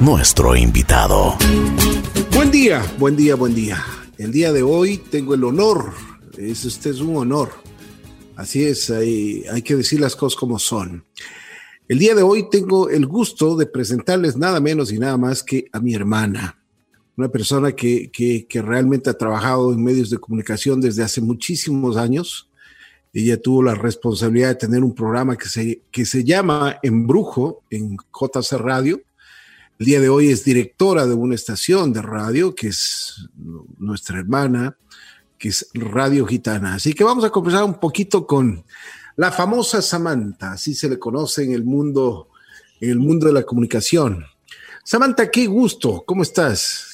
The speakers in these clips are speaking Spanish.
nuestro invitado. Buen día, buen día, buen día. El día de hoy tengo el honor, es, este es un honor. Así es, hay, hay que decir las cosas como son. El día de hoy tengo el gusto de presentarles nada menos y nada más que a mi hermana, una persona que, que realmente ha trabajado en medios de comunicación desde hace muchísimos años ella tuvo la responsabilidad de tener un programa que se, que se llama Embrujo en JC Radio. El día de hoy es directora de una estación de radio que es nuestra hermana, que es Radio Gitana. Así que vamos a conversar un poquito con la famosa Samantha, así se le conoce en el mundo, en el mundo de la comunicación. Samantha, qué gusto, ¿cómo estás?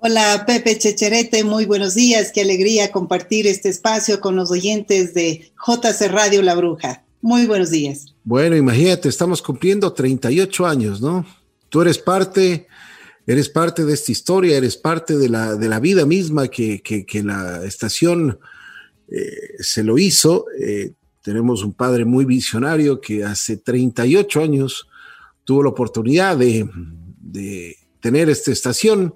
Hola Pepe Checherete, muy buenos días, qué alegría compartir este espacio con los oyentes de JC Radio La Bruja. Muy buenos días. Bueno, imagínate, estamos cumpliendo 38 años, ¿no? Tú eres parte, eres parte de esta historia, eres parte de la, de la vida misma que, que, la estación eh, se lo hizo. Eh, tenemos un padre muy visionario que hace 38 años tuvo la oportunidad de, de tener esta estación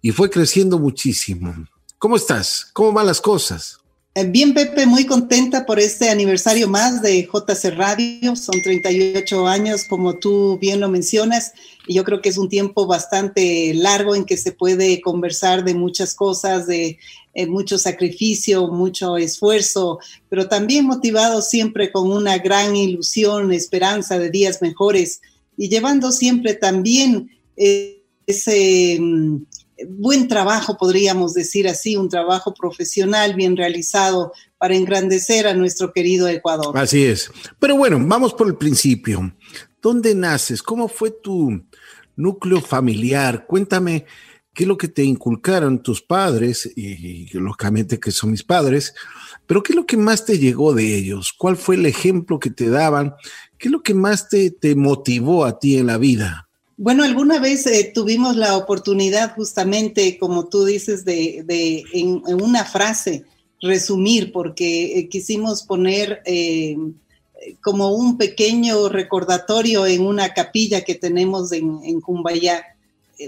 y fue creciendo muchísimo. ¿Cómo estás? ¿Cómo van las cosas? Eh, bien, Pepe, muy contenta por este aniversario más de JC Radio. Son 38 años, como tú bien lo mencionas, y yo creo que es un tiempo bastante largo en que se puede conversar de muchas cosas, de eh, mucho sacrificio, mucho esfuerzo, pero también motivado siempre con una gran ilusión, esperanza de días mejores y llevando siempre también eh, ese mm, buen trabajo, podríamos decir así, un trabajo profesional bien realizado para engrandecer a nuestro querido Ecuador. Así es. Pero bueno, vamos por el principio. ¿Dónde naces? ¿Cómo fue tu núcleo familiar? Cuéntame qué es lo que te inculcaron tus padres, y, lógicamente que son mis padres, pero qué es lo que más te llegó de ellos? ¿Cuál fue el ejemplo que te daban? ¿Qué es lo que más te, te motivó a ti en la vida? Bueno, alguna vez eh, tuvimos la oportunidad justamente, como tú dices, de, en, una frase resumir, porque eh, quisimos poner eh, como un pequeño recordatorio en una capilla que tenemos en, en Cumbayá,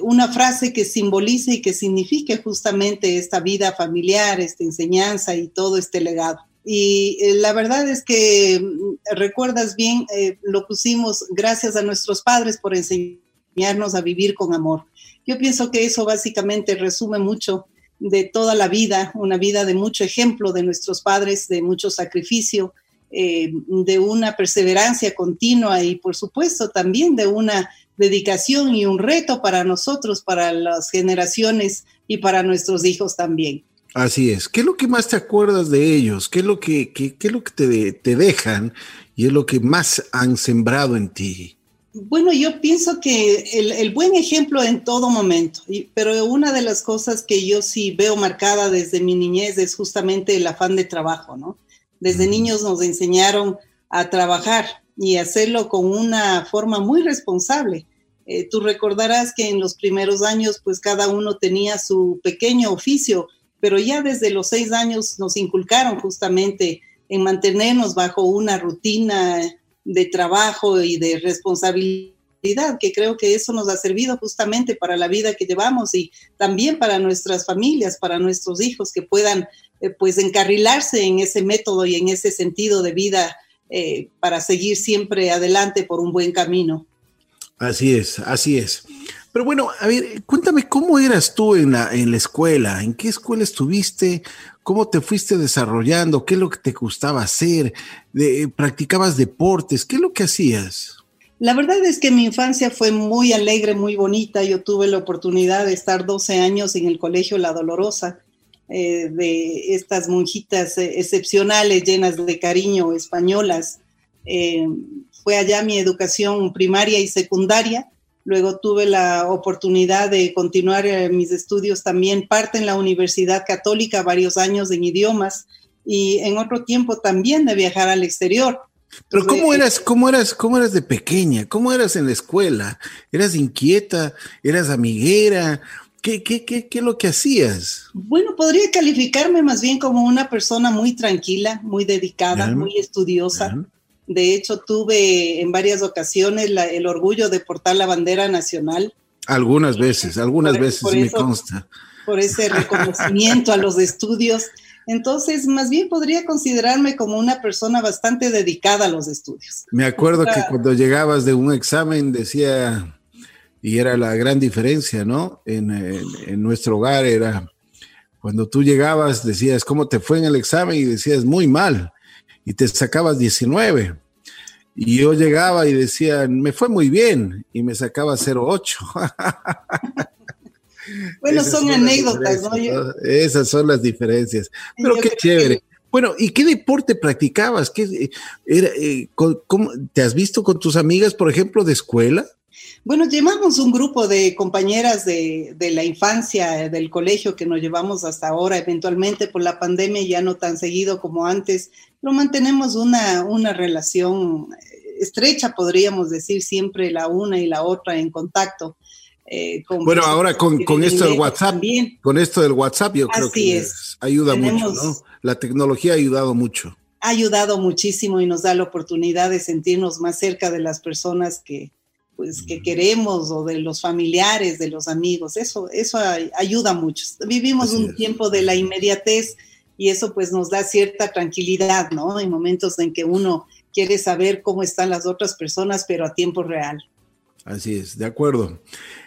una frase que simbolice y que signifique justamente esta vida familiar, esta enseñanza y todo este legado. Y la verdad es que mm, recuerdas bien, lo pusimos gracias a nuestros padres por enseñar a vivir con amor. Yo pienso que eso básicamente resume mucho de toda la vida, una vida de mucho ejemplo de nuestros padres, de mucho sacrificio, eh, de una perseverancia continua y por supuesto también de una dedicación y un reto para nosotros, para las generaciones y para nuestros hijos también. Así es. ¿Qué es lo que más te acuerdas de ellos? ¿Qué es lo que, qué, es lo que te, te dejan y es lo que más han sembrado en ti? Bueno, yo pienso que el, buen ejemplo en todo momento, pero una de las cosas que yo sí veo marcada desde mi niñez es justamente el afán de trabajo, ¿no? Desde niños nos enseñaron a trabajar y hacerlo con una forma muy responsable. Eh, tú recordarás que en los primeros años, pues cada uno tenía su pequeño oficio, pero ya desde los seis años nos inculcaron justamente en mantenernos bajo una rutina de trabajo y de responsabilidad, que creo que eso nos ha servido justamente para la vida que llevamos y también para nuestras familias, para nuestros hijos, que puedan eh, pues encarrilarse en ese método y en ese sentido de vida eh, para seguir siempre adelante por un buen camino. Así es, así es. Pero bueno, a ver, cuéntame cómo eras tú en la, en la escuela, en qué escuela estuviste, cómo te fuiste desarrollando, qué es lo que te gustaba hacer, practicabas deportes, qué es lo que hacías. La verdad es que mi infancia fue muy alegre, muy bonita. Yo tuve la oportunidad de estar 12 años en el colegio La Dolorosa, eh, de estas monjitas eh, excepcionales, llenas de cariño, españolas. Eh, fue allá mi educación primaria y secundaria Luego tuve la oportunidad de continuar eh, mis estudios también, parte en la Universidad Católica, varios años en idiomas y en otro tiempo también de viajar al exterior. Pero ¿cómo eras, cómo eras, cómo eras de pequeña? ¿Cómo eras en la escuela? ¿Eras inquieta? ¿Eras amiguera? ¿Qué, qué, qué, qué es lo que hacías? Bueno, podría calificarme más bien como una persona muy tranquila, muy dedicada, muy estudiosa De hecho, tuve en varias ocasiones el orgullo de portar la bandera nacional. Algunas veces, algunas veces me consta. Por ese reconocimiento a los estudios. Entonces, más bien podría considerarme como una persona bastante dedicada a los estudios. Me acuerdo que cuando llegabas de un examen decía, y era la gran diferencia, ¿no? En, en nuestro hogar era, cuando tú llegabas decías, ¿cómo te fue en el examen? Y decías, muy mal y te sacabas 19. Y yo llegaba y decía, me fue muy bien, y me sacaba 0,8. bueno, son, anécdotas, ¿no? Esas son las diferencias. Pero qué chévere. Bueno, ¿y qué deporte practicabas? ¿Qué, era, eh, cómo, ¿Te has visto con tus amigas, por ejemplo, de escuela? Bueno, llevamos un grupo de compañeras de, la infancia, del colegio que nos llevamos hasta ahora, eventualmente por la pandemia ya no tan seguido como antes, pero mantenemos una, una relación estrecha, podríamos decir, siempre la una y la otra en contacto. Eh, bueno, ahora con, esto del WhatsApp, con esto del WhatsApp, yo creo que ayuda mucho, ¿no? La tecnología ha ayudado mucho. Ha ayudado muchísimo y nos da la oportunidad de sentirnos más cerca de las personas que, pues, que queremos o de los familiares, de los amigos. Eso, eso ayuda mucho. Vivimos un tiempo de la inmediatez y eso pues nos da cierta tranquilidad, ¿no? En momentos en que uno quiere saber cómo están las otras personas, pero a tiempo real. Así es, de acuerdo.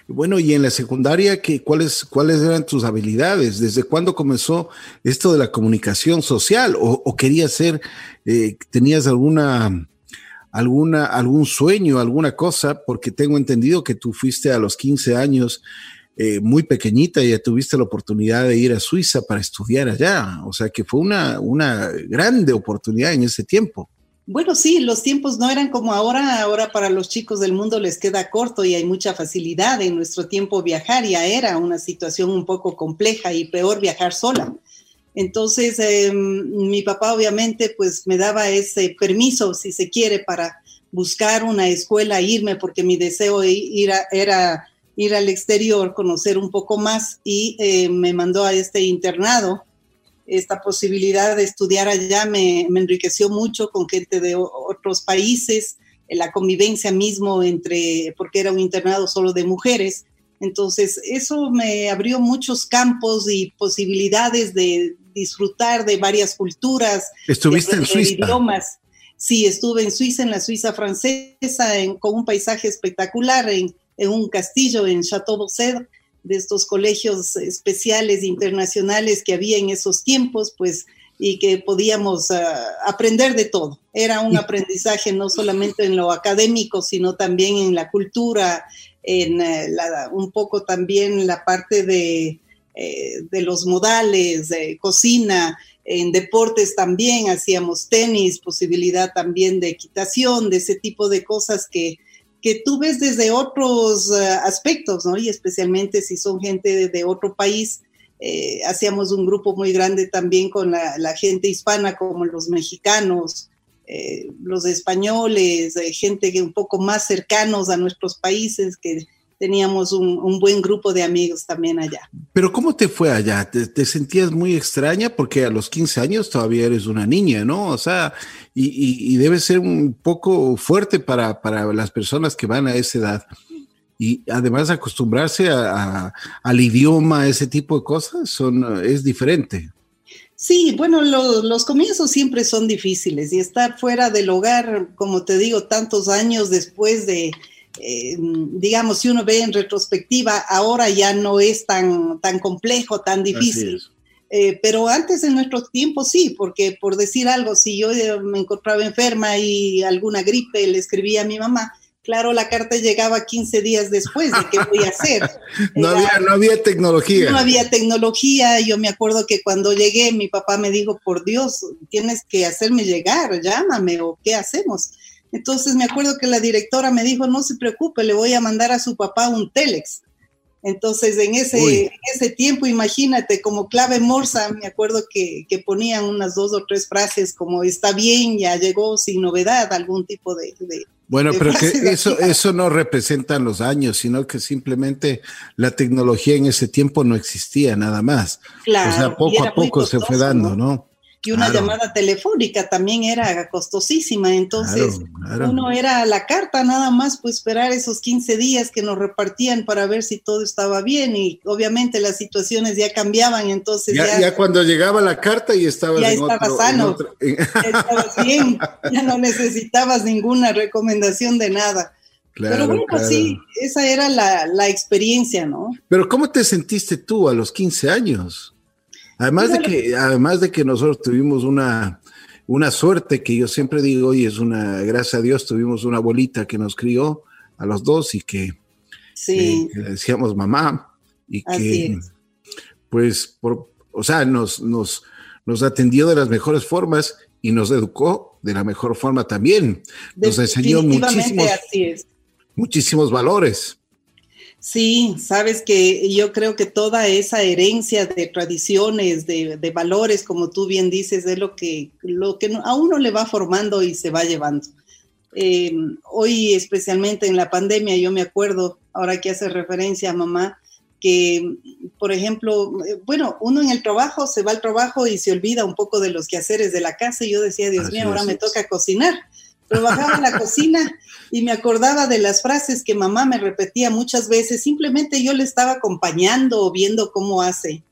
Bueno, y en la secundaria, ¿qué, cuáles, ¿cuáles eran tus habilidades? ¿Desde cuándo comenzó esto de la comunicación social? ¿O, querías ser, eh, tenías alguna alguna, algún sueño, alguna cosa, porque tengo entendido que tú fuiste a los 15 años eh, muy pequeñita y ya tuviste la oportunidad de ir a Suiza para estudiar allá. O sea que fue una, una grande oportunidad en ese tiempo. Bueno, sí, los tiempos no eran como ahora. Ahora para los chicos del mundo les queda corto y hay mucha facilidad. En nuestro tiempo viajar ya era una situación un poco compleja y peor viajar sola. Entonces, em, mi papá obviamente pues me daba ese permiso, si se quiere, para buscar una escuela, irme, porque mi deseo era ir al exterior, conocer un poco más y eh, me mandó a este internado. Esta posibilidad de estudiar allá me, me enriqueció mucho con gente de otros países, la convivencia mismo entre, porque era un internado solo de mujeres, entonces, eso me abrió muchos campos y posibilidades de disfrutar de varias culturas. ¿Estuviste en Suiza? Idiomas. Sí, estuve en Suiza, en la Suiza francesa, con un paisaje espectacular, en, un castillo en Chateau Bossed, de estos colegios especiales internacionales que había en esos tiempos, pues, y que podíamos ah, aprender de todo. Era un aprendizaje no solamente en lo académico, sino también en la cultura, en eh, un poco también la parte de eh, de los modales, de cocina, en deportes también hacíamos tenis, posibilidad también de equitación, de ese tipo de cosas que, que tú ves desde otros eh, aspectos, ¿no? Y especialmente si son gente de, otro país. Eh, hacíamos un grupo muy grande también con la, gente hispana, como los mexicanos, los españoles, gente que un poco más cercanos a nuestros países, que teníamos un, buen grupo de amigos también allá. Pero ¿cómo te fue allá? ¿Te, sentías muy extraña? Porque a los 15 años todavía eres una niña, ¿no? O sea, y, debe ser un poco fuerte para, las personas que van a esa edad. Y además acostumbrarse al idioma, ese tipo de cosas, son, es diferente. Sí, bueno, los comienzos siempre son difíciles y estar fuera del hogar, como te digo, tantos años después de, eh, digamos, si uno ve en retrospectiva, ahora ya no es tan, tan complejo, tan difícil. Eh, pero antes en nuestros tiempos sí, porque por decir algo, si yo eh, me encontraba enferma y alguna gripe le escribía a mi mamá, claro, la carta llegaba 15 días después de qué voy a hacer. no, había, no había tecnología. No había tecnología. Yo me acuerdo que cuando llegué, mi papá me dijo, por Dios, tienes que hacerme llegar, llámame o qué hacemos. Entonces me acuerdo que la directora me dijo, no se preocupe, le voy a mandar a su papá un telex. Entonces en ese, ese tiempo, imagínate, como clave morsa, me acuerdo que, ponían unas dos o tres frases como está bien, ya llegó sin novedad, algún tipo de... bueno, pero que eso, eso no representa los años, sino que simplemente la tecnología en ese tiempo no existía nada más. Claro. O sea, poco a poco se fue dando, ¿no? Y una llamada telefónica también era costosísima, entonces uno era la carta nada más, pues esperar esos 15 días que nos repartían para ver si todo estaba bien y obviamente las situaciones ya cambiaban, entonces ya... Ya, cuando llegaba la carta y estaba ya estaba sano, estabas bien, ya no necesitabas ninguna recomendación de nada. Pero bueno, sí, esa era la, la experiencia, ¿no? Pero ¿cómo te sentiste tú a los 15 años? Además de que, además de que nosotros tuvimos una, una suerte que yo siempre digo, y es una, gracias a Dios, tuvimos una abuelita que nos crió a los dos y que, sí. le decíamos mamá y que, pues, por, o sea, nos, nos, nos atendió de las mejores formas y nos educó de la mejor forma también. Nos enseñó muchísimos, muchísimos valores. Sí, sabes que yo creo que toda esa herencia de tradiciones, de, valores, como tú bien dices, es lo que, lo que a uno le va formando y se va llevando. Em, hoy, especialmente en la pandemia, yo me acuerdo, ahora que hace referencia a mamá, que, por ejemplo, eh, bueno, uno en el trabajo se va al trabajo y se olvida un poco de los quehaceres de la casa y yo decía, Dios mío, ahora me toca cocinar trabajaba en la cocina y me acordaba de las frases que mamá me repetía muchas veces, simplemente yo le estaba acompañando o viendo cómo hace,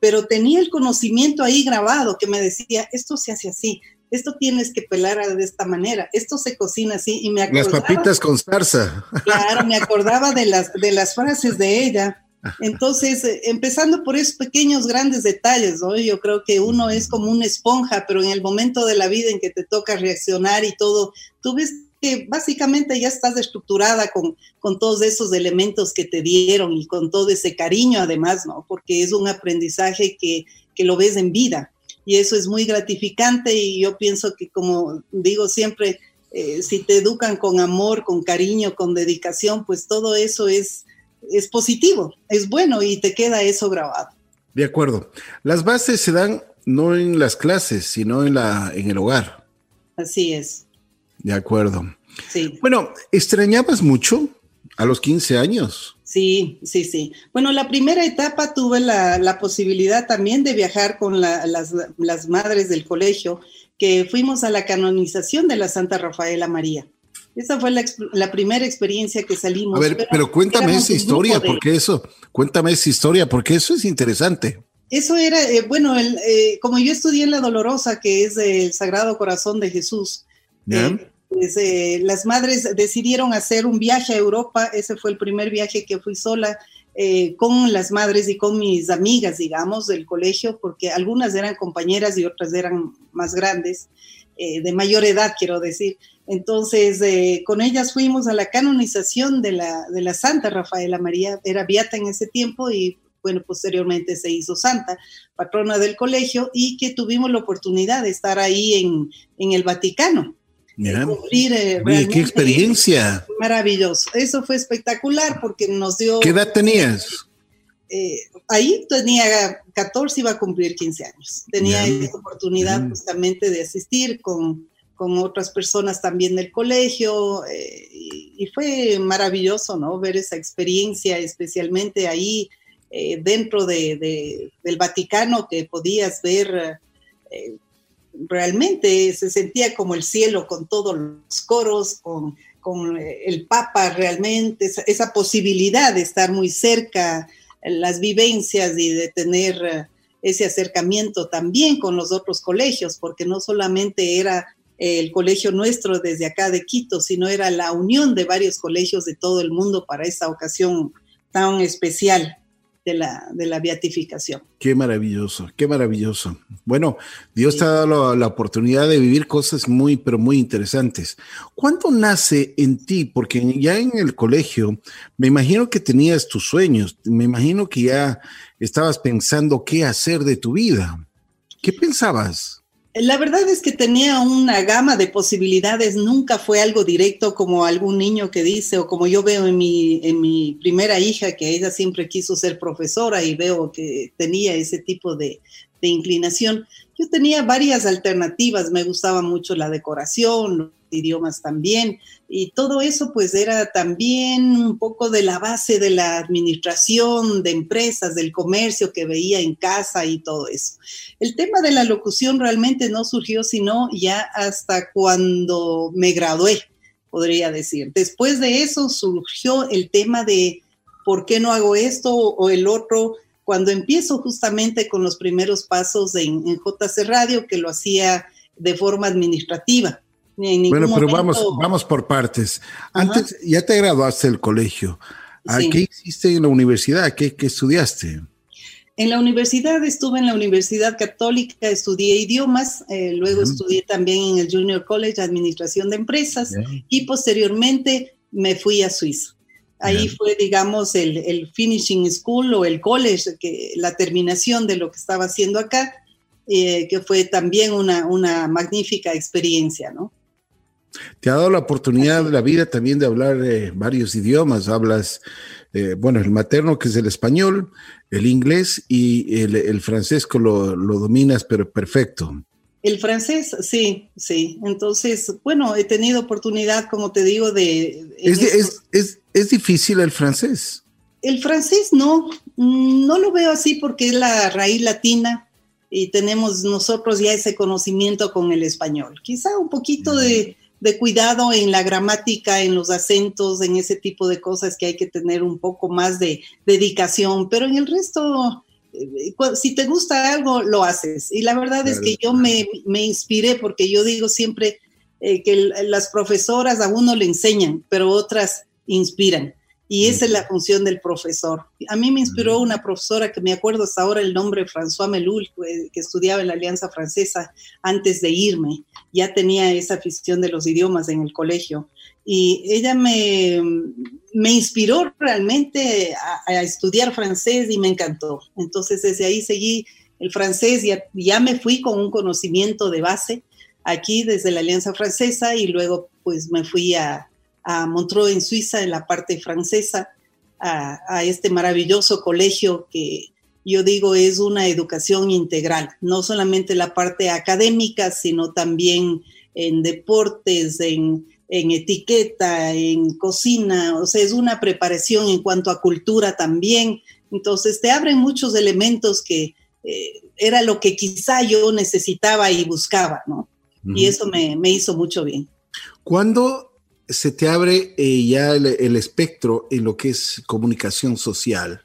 pero tenía el conocimiento ahí grabado que me decía, esto se hace así, esto tienes que pelar de esta manera, esto se cocina así y me acordaba. Las papitas con zarza. Claro, me acordaba de las, de las frases de ella entonces, eh, empezando por esos pequeños, grandes detalles, ¿no? Yo creo que uno es como una esponja, pero en el momento de la vida en que te toca reaccionar y todo, tú ves que básicamente ya estás estructurada con, con todos esos elementos que te dieron y con todo ese cariño además, ¿no? Porque es un aprendizaje que, que lo ves en vida y eso es muy gratificante y yo pienso que como digo siempre, eh, si te educan con amor, con cariño, con dedicación, pues todo eso es es positivo, es bueno y te queda eso grabado. De acuerdo. Las bases se dan no en las clases, sino en, la, en el hogar. Así es. De acuerdo. Sí. Bueno, ¿extrañabas mucho a los 15 años? Sí, sí, sí. Bueno, la primera etapa tuve la, posibilidad también de viajar con las, las madres del colegio, que fuimos a la canonización de la Santa Rafaela María. Esa fue la, primera experiencia que salimos. A ver, pero, cuéntame esa historia, porque eso, cuéntame esa historia, porque eso es interesante. Eso era, eh, bueno, el, eh, como yo estudié en la Dolorosa, que es el Sagrado Corazón de Jesús, eh, pues, las madres decidieron hacer un viaje a Europa, ese fue el primer viaje que fui sola, con las madres y con mis amigas, digamos, del colegio, porque algunas eran compañeras y otras eran más grandes, de mayor edad, quiero decir. Entonces, eh, con ellas fuimos a la canonización de la, de la Santa Rafaela María, era beata en ese tiempo y bueno, posteriormente se hizo santa, patrona del colegio, y que tuvimos la oportunidad de estar ahí en, en el Vaticano. Mira, eh, qué experiencia. Maravilloso. Eso fue espectacular porque nos dio... ¿Qué edad tenías? Eh, ahí tenía 14, iba a cumplir 15 años. Tenía esa oportunidad justamente de asistir con con otras personas también del colegio eh, y, fue maravilloso, ¿no? Ver esa experiencia, especialmente ahí eh, dentro de, del Vaticano, que podías ver eh, realmente, se sentía como el cielo con todos los coros, con, con el Papa realmente, esa, esa, posibilidad de estar muy cerca, las vivencias y de tener ese acercamiento también con los otros colegios, porque no solamente era el colegio nuestro desde acá de Quito, sino era la unión de varios colegios de todo el mundo para esta ocasión tan especial de la, de la beatificación. Qué maravilloso, qué maravilloso. Bueno, Dios te ha dado la, oportunidad de vivir cosas muy, pero muy interesantes. ¿Cuándo nace en ti? Porque ya en el colegio, me imagino que tenías tus sueños, me imagino que ya estabas pensando qué hacer de tu vida. ¿Qué pensabas? La verdad es que tenía una gama de posibilidades, nunca fue algo directo como algún niño que dice, o como yo veo en mi, en mi primera hija, que ella siempre quiso ser profesora y veo que tenía ese tipo de, de inclinación. Yo tenía varias alternativas, me gustaba mucho la decoración, idiomas también. Y todo eso pues era también un poco de la base de la administración, de empresas, del comercio que veía en casa y todo eso. El tema de la locución realmente no surgió sino ya hasta cuando me gradué, podría decir. Después de eso surgió el tema de por qué no hago esto o el otro cuando empiezo justamente con los primeros pasos en, JC Radio, que lo hacía de forma administrativa. Bueno, pero vamos, vamos por partes. Antes, ya te graduaste del colegio. ¿Qué hiciste en la universidad? ¿Qué, estudiaste? En la universidad estuve en la Universidad Católica, estudié idiomas, eh, luego estudié también en el Junior College Administración de Empresas y posteriormente me fui a Suiza. Ahí fue, digamos, el, finishing school o el college, que, la terminación de lo que estaba haciendo acá, eh, que fue también una, una magnífica experiencia, ¿no? Te ha dado la oportunidad de la vida también de hablar eh, varios idiomas. Hablas, eh, bueno, el materno que es el español, el inglés y el, el francés que lo, lo, dominas, pero perfecto. El francés, sí, sí. Entonces, bueno, he tenido oportunidad, como te digo, de... Es, difícil el francés. El francés no, no lo veo así porque es la raíz latina y tenemos nosotros ya ese conocimiento con el español. Quizá un poquito de, de cuidado en la gramática, en los acentos, en ese tipo de cosas que hay que tener un poco más de dedicación, pero en el resto eh, si te gusta algo, lo haces. Y la verdad es que yo me, inspiré porque yo digo siempre eh, que las profesoras a uno le enseñan, pero otras inspiran. Y esa es la función del profesor. A mí me inspiró una profesora que me acuerdo hasta ahora el nombre, François Melul, que estudiaba en la Alianza Francesa antes de irme. Ya tenía esa afición de los idiomas en el colegio y ella me, me inspiró realmente a, estudiar francés y me encantó. Entonces desde ahí seguí el francés, y ya me fui con un conocimiento de base aquí desde la Alianza Francesa y luego pues me fui a, a Montreux en Suiza, en la parte francesa, a, a este maravilloso colegio que yo digo es una educación integral, no solamente la parte académica, sino también en deportes, en en etiqueta, en cocina, o sea, es una preparación en cuanto a cultura también. Entonces te abren muchos elementos que eh, era lo que quizá yo necesitaba y buscaba, ¿no? Y eso me, hizo mucho bien. ¿Cuándo se te abre eh, ya el, espectro en lo que es comunicación social?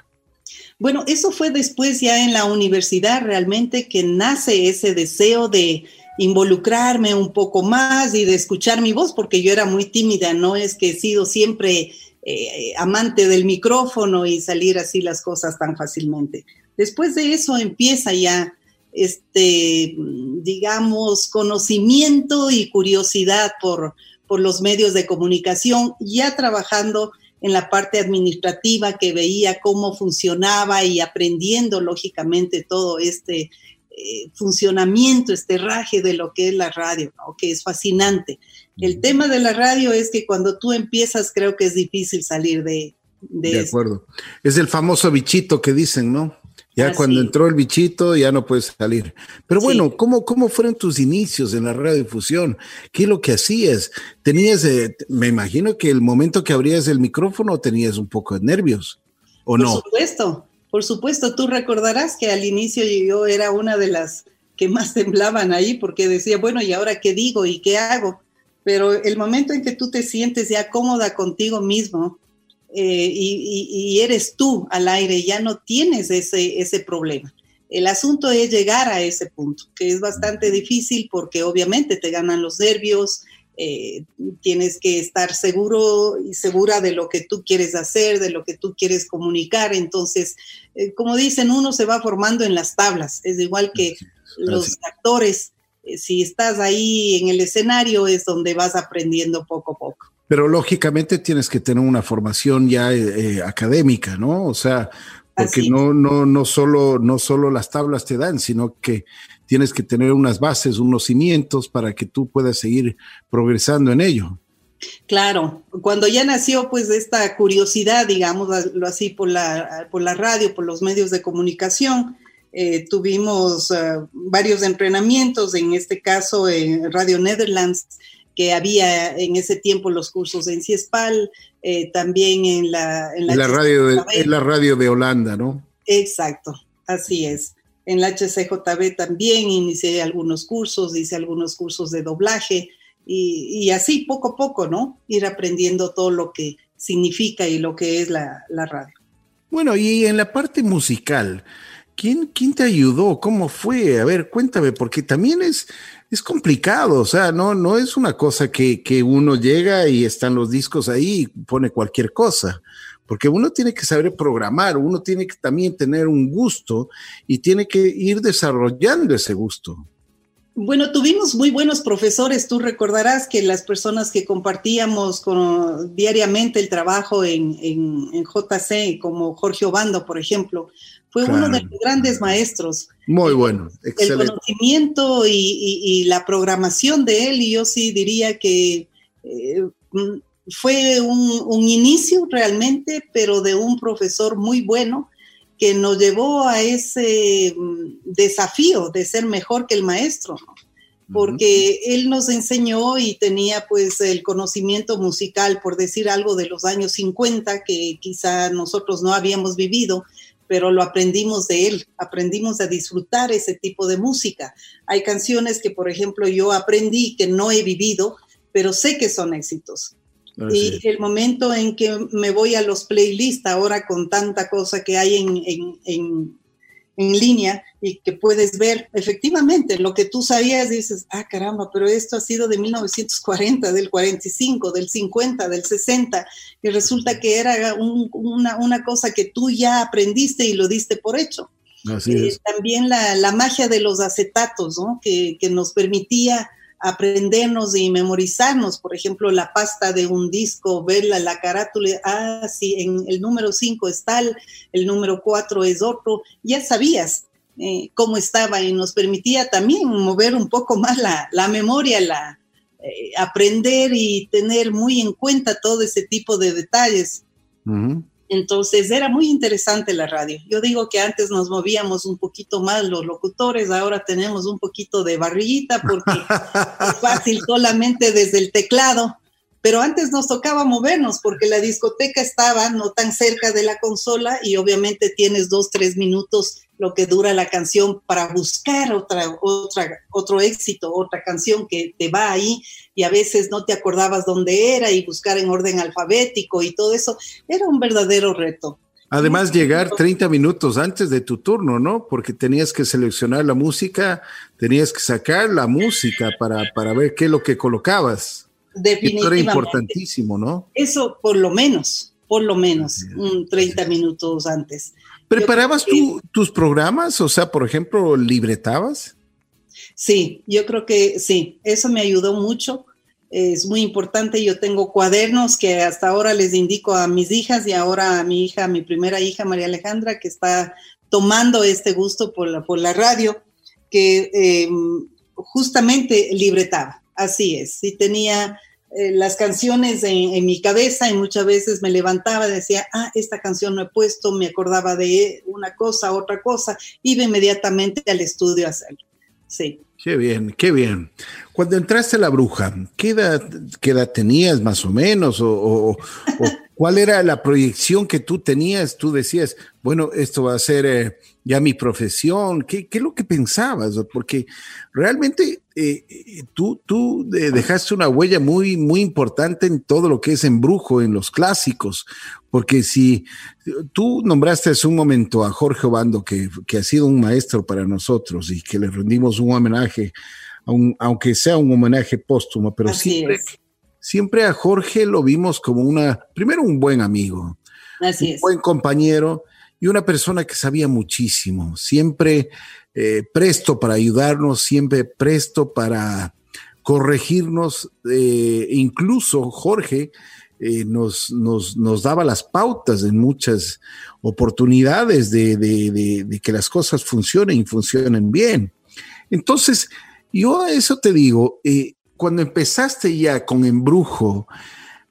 Bueno, eso fue después ya en la universidad realmente que nace ese deseo de, involucrarme un poco más y de escuchar mi voz, porque yo era muy tímida, no es que he sido siempre eh, amante del micrófono y salir así las cosas tan fácilmente. Después de eso empieza ya este, digamos, conocimiento y curiosidad por, por los medios de comunicación, ya trabajando en la parte administrativa que veía cómo funcionaba y aprendiendo lógicamente todo este eh, funcionamiento, este raje de lo que es la radio, que es fascinante. El tema de la radio es que cuando tú empiezas creo que es difícil salir de... De, de acuerdo. Es el famoso bichito que dicen, ¿no? Ya cuando entró el bichito ya no puedes salir. Pero bueno, ¿cómo, ¿cómo fueron tus inicios en la radiodifusión? ¿Qué es lo que hacías? ¿Tenías, eh, me imagino que el momento que abrías el micrófono tenías un poco de nervios, ¿o no? Por supuesto, por supuesto, tú recordarás que al inicio yo era una de las que más temblaban ahí porque decía, bueno, ¿y ahora qué digo y qué hago? Pero el momento en que tú te sientes ya cómoda contigo mismo eh, y, eres tú al aire, ya no tienes ese, ese problema. El asunto es llegar a ese punto, que es bastante difícil porque obviamente te ganan los nervios, eh, tienes que estar seguro y segura de lo que tú quieres hacer, de lo que tú quieres comunicar. Entonces, eh, como dicen, uno se va formando en las tablas. Es igual que los actores. Eh, si estás ahí en el escenario es donde vas aprendiendo poco a poco. Pero lógicamente tienes que tener una formación ya académica, ¿no? O sea, porque no, no, no, solo, no solo las tablas te dan, sino que tienes que tener unas bases, unos cimientos para que tú puedas seguir progresando en ello. Claro, cuando ya nació pues esta curiosidad, digámoslo así, por la, por la radio, por los medios de comunicación, eh, tuvimos eh, varios entrenamientos, en este caso en Radio Netherlands, que había en ese tiempo los cursos en CIESPAL, eh, también en la, en la, radio de, en la radio de Holanda, ¿no? Exacto, así es. En la HCJB también inicié algunos cursos, hice algunos cursos de doblaje y, así poco a poco, ¿no? Ir aprendiendo todo lo que significa y lo que es la, la radio. Bueno, y en la parte musical, ¿quién, ¿quién te ayudó? ¿Cómo fue? A ver, cuéntame, porque también es, es complicado, o sea, no, no es una cosa que, que uno llega y están los discos ahí y pone cualquier cosa porque uno tiene que saber programar, uno tiene que también tener un gusto y tiene que ir desarrollando ese gusto. Bueno, tuvimos muy buenos profesores. Tú recordarás que las personas que compartíamos diariamente el trabajo en, JC, como Jorge Obando, por ejemplo, fue uno de los grandes maestros. Muy bueno, excelente. El conocimiento y, la programación de él, y yo sí diría que eh, fue un, inicio realmente, pero de un profesor muy bueno que nos llevó a ese mm, desafío de ser mejor que el maestro, porque él nos enseñó y tenía pues el conocimiento musical, por decir algo, de los años 50, que quizá nosotros no habíamos vivido, pero lo aprendimos de él, aprendimos a disfrutar ese tipo de música. Hay canciones que, por ejemplo, yo aprendí que no he vivido, pero sé que son éxitos. Y el momento en que me voy a los playlists ahora con tanta cosa que hay en, en, en, en, línea y que puedes ver efectivamente lo que tú sabías, dices, ah, caramba, pero esto ha sido de 1940, del 45, del 50, del 60, y resulta que era una, una, cosa que tú ya aprendiste y lo diste por hecho. Así eh, es. También la, la, magia de los acetatos, ¿no? que, que nos permitía aprendernos y memorizarnos, por ejemplo, la pasta de un disco, verla, la carátula, ah, sí, en el número 5 es tal, el número 4 es otro, ya sabías eh, cómo estaba y nos permitía también mover un poco más la, la memoria, la, eh, aprender y tener muy en cuenta todo ese tipo de detalles. Entonces era muy interesante la radio. Yo digo que antes nos movíamos un poquito más los locutores, ahora tenemos un poquito de barrillita porque es fácil solamente desde el teclado pero antes nos tocaba movernos porque la discoteca estaba no tan cerca de la consola y obviamente tienes dos, tres minutos lo que dura la canción para buscar otra, otra, otro éxito, otra canción que te va ahí y a veces no te acordabas dónde era y buscar en orden alfabético y todo eso. Era un verdadero reto. Además, llegar 30 minutos antes de tu turno, ¿no? Porque tenías que seleccionar la música, tenías que sacar la música para, para ver qué es lo que colocabas. Definitivamente. Esto era importantísimo, ¿no? Eso por lo menos, por lo menos, un 30 minutos antes. ¿Preparabas tú tus programas? O sea, por ejemplo, ¿libretabas? Sí, yo creo que sí, eso me ayudó mucho. Es muy importante. Yo tengo cuadernos que hasta ahora les indico a mis hijas y ahora a mi hija, mi primera hija, María Alejandra, que está tomando este gusto por la, por la radio, que em, justamente libretaba. Así es. Sí tenía eh, las canciones en, mi cabeza y muchas veces me levantaba, decía, ah, esta canción no he puesto, me acordaba de una cosa, otra cosa, iba inmediatamente al estudio a hacerlo. Sí. Qué bien, qué bien. Cuando entraste a la bruja, ¿qué edad, qué edad tenías más o menos? o, ¿Cuál era la proyección que tú tenías? Tú decías, bueno, esto va a ser eh, ya mi profesión. ¿Qué, ¿Qué, es lo que pensabas? Porque realmente eh, eh, tú, tú dejaste una huella muy, muy importante en todo lo que es embrujo, en los clásicos. Porque si tú nombraste hace un momento a Jorge Obando, que, que ha sido un maestro para nosotros y que le rendimos un homenaje, aunque sea un homenaje póstumo, pero siempre siempre a Jorge lo vimos como una, primero un buen amigo, un buen compañero y una persona que sabía muchísimo, siempre eh, presto para ayudarnos, siempre presto para corregirnos, eh, incluso Jorge eh, nos, nos, nos, daba las pautas en muchas oportunidades de, de, que las cosas funcionen y funcionen bien. Entonces, yo a eso te digo, cuando empezaste ya con embrujo,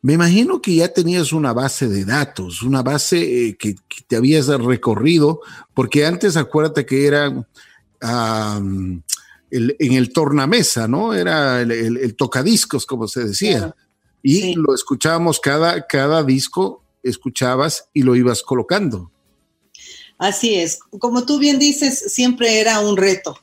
me imagino que ya tenías una base de datos, una base eh, que, te habías recorrido, porque antes acuérdate que era en el tornamesa, ¿no? Era el, tocadiscos, como se decía. Y lo escuchábamos cada, cada disco, escuchabas y lo ibas colocando. Así es. Como tú bien dices, siempre era un reto.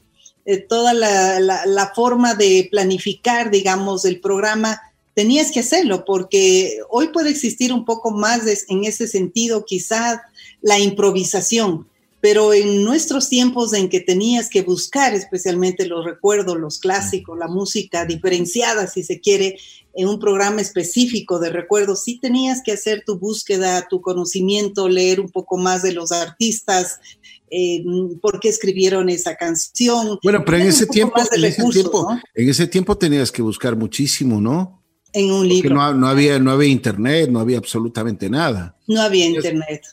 Eh, toda la, forma de planificar, digamos, el programa, tenías que hacerlo porque hoy puede existir un poco más en ese sentido, quizás la improvisación, pero en nuestros tiempos en que tenías que buscar especialmente los recuerdos, los clásicos, la música diferenciada, si se quiere, en un programa específico de recuerdos, sí tenías que hacer tu búsqueda, tu conocimiento, leer un poco más de los artistas, eh, por qué escribieron esa canción. Bueno, pero en ese, tiempo, en, ese tiempo en ese tiempo tenías que buscar muchísimo, ¿no? En un libro. No, no, había, no había internet, no había absolutamente nada. No había internet.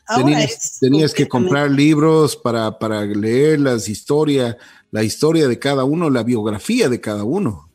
tenías, que comprar libros para, para leer las historias, la historia de cada uno, la biografía de cada uno.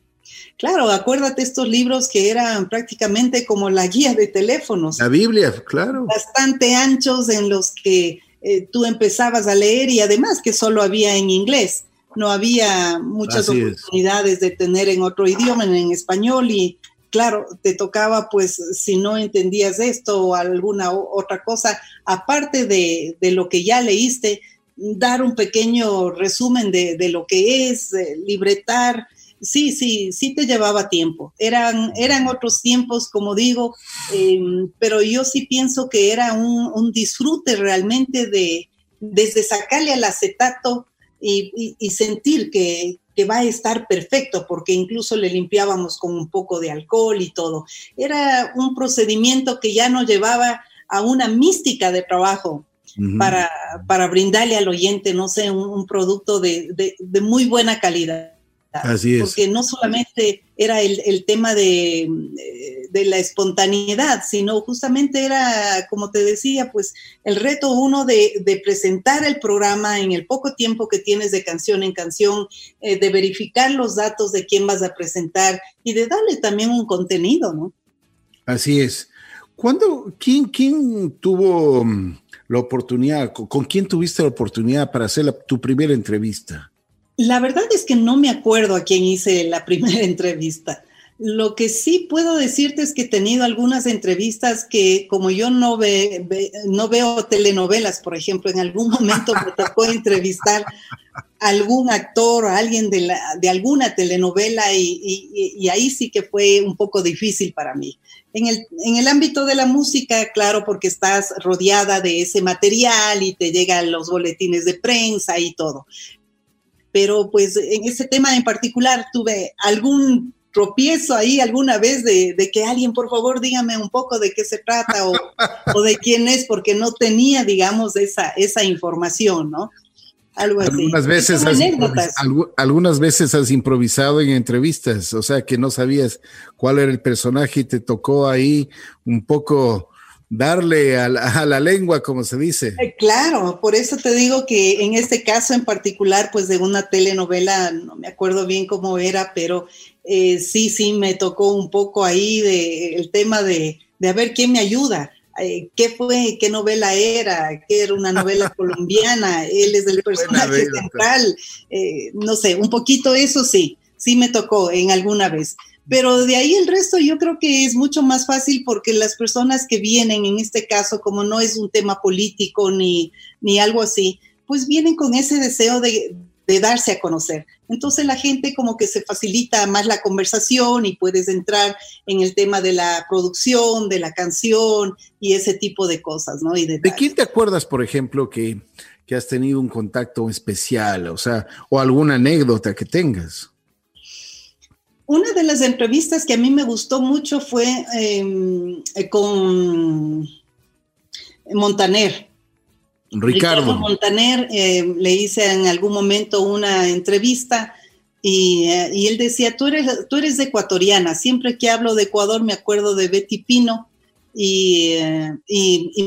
Claro, acuérdate estos libros que eran prácticamente como la guía de teléfonos. La Biblia, claro. Bastante anchos en los que eh, tú empezabas a leer y además que solo había en inglés. No había muchas oportunidades de tener en otro idioma, en español y claro, te tocaba pues si no entendías esto o alguna otra cosa, aparte de, lo que ya leíste, dar un pequeño resumen de, lo que es, eh, libretar, sí, sí, sí te llevaba tiempo. Eran, eran otros tiempos, como digo, em, pero yo sí pienso que era un, disfrute realmente de desde sacarle al acetato y, sentir que, va a estar perfecto, porque incluso le limpiábamos con un poco de alcohol y todo. Era un procedimiento que ya nos llevaba a una mística de trabajo. para, para brindarle al oyente, no sé, un, producto de, de muy buena calidad. Así es. Porque no solamente era el, tema de, la espontaneidad, sino justamente era, como te decía, pues el reto uno de, presentar el programa en el poco tiempo que tienes de canción en canción, eh, de verificar los datos de quién vas a presentar y de darle también un contenido, ¿no? Así es. ¿Cuándo, quién, quién tuvo mm, la oportunidad, con quién tuviste la oportunidad para hacer tu primera entrevista? La verdad es que no me acuerdo a quién hice la primera entrevista. Lo que sí puedo decirte es que he tenido algunas entrevistas que como yo no, ve, no veo telenovelas, por ejemplo, en algún momento me tocó entrevistar a algún actor o a alguien de, la, de alguna telenovela y, ahí sí que fue un poco difícil para mí. En el, en el ámbito de la música, claro, porque estás rodeada de ese material y te llegan los boletines de prensa y todo pero pues en ese tema en particular tuve algún tropiezo ahí alguna vez de, que alguien, por favor, dígame un poco de qué se trata o, de quién es, porque no tenía, digamos, esa, esa información, ¿no? Algo así. Algunas veces, has algunas veces has improvisado en entrevistas, o sea, que no sabías cuál era el personaje y te tocó ahí un poco darle a la, lengua, como se dice. Eh, claro, por eso te digo que en este caso en particular, pues de una telenovela, no me acuerdo bien cómo era, pero eh, sí, sí, me tocó un poco ahí de, el tema de, de a ver quién me ayuda. Eh, ¿Qué fue? ¿Qué novela era? ¿Qué era una novela colombiana? Él es el personaje central. no sé, un poquito eso sí, sí me tocó en alguna vez. Pero de ahí el resto yo creo que es mucho más fácil porque las personas que vienen, en este caso, como no es un tema político ni, ni algo así, pues vienen con ese deseo de, darse a conocer. Entonces la gente como que se facilita más la conversación y puedes entrar en el tema de la producción, de la canción y ese tipo de cosas, ¿no? Y de, quién te acuerdas, por ejemplo, que, que has tenido un contacto especial, o sea, o alguna anécdota que tengas? Una de las entrevistas que a mí me gustó mucho fue em, eh, con Montaner. Ricardo. Montaner, em, le hice en algún momento una entrevista y, eh, él decía, tú eres, tú eres ecuatoriana, siempre que hablo de Ecuador me acuerdo de Betty Pino y, eh,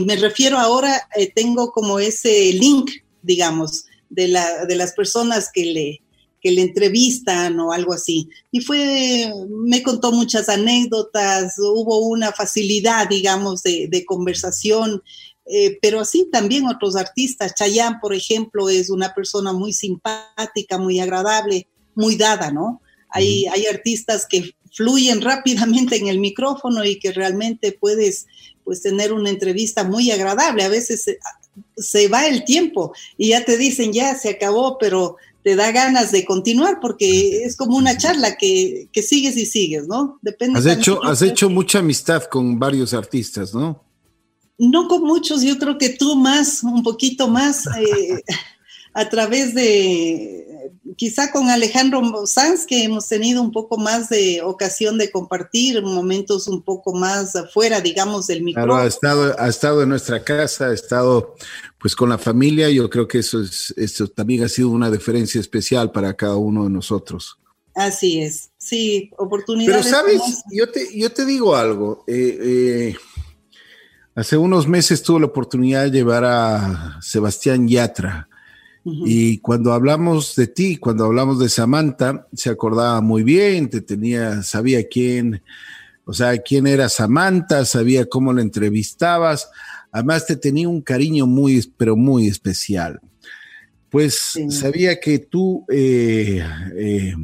me refiero ahora, tengo como ese link, digamos, de, la, de las personas que le, que le entrevistan o algo así. Y fue, me contó muchas anécdotas, hubo una facilidad, digamos, de, conversación, eh, pero así también otros artistas. Chayanne, por ejemplo, es una persona muy simpática, muy agradable. muy dada, ¿no? Hay, hay artistas que fluyen rápidamente en el micrófono y que realmente puedes pues tener una entrevista muy agradable. A veces se, va el tiempo y ya te dicen ya se acabó, pero te da ganas de continuar porque es como una charla que, sigues y sigues, ¿no? Depende. Has hecho, has hecho mucha amistad con varios artistas, ¿no? No con muchos, yo creo que tú más, un poquito más, eh, a través de, quizá con Alejandro Sanz, que hemos tenido un poco más de ocasión de compartir momentos un poco más afuera, digamos, del micrófono. Claro, ha estado, ha estado en nuestra casa, ha estado pues con la familia, yo creo que eso, es, eso también ha sido una diferencia especial para cada uno de nosotros. Así es, sí, oportunidades. Pero sabes, yo te, yo te digo algo, eh, eh, hace unos meses tuve la oportunidad de llevar a Sebastián Yatra, y cuando hablamos de ti, cuando hablamos de Samantha, se acordaba muy bien, te tenía, sabía quién, o sea, quién era Samantha, sabía cómo la entrevistabas, además te tenía un cariño muy, pero muy especial. Pues sabía que tú, eh, eh,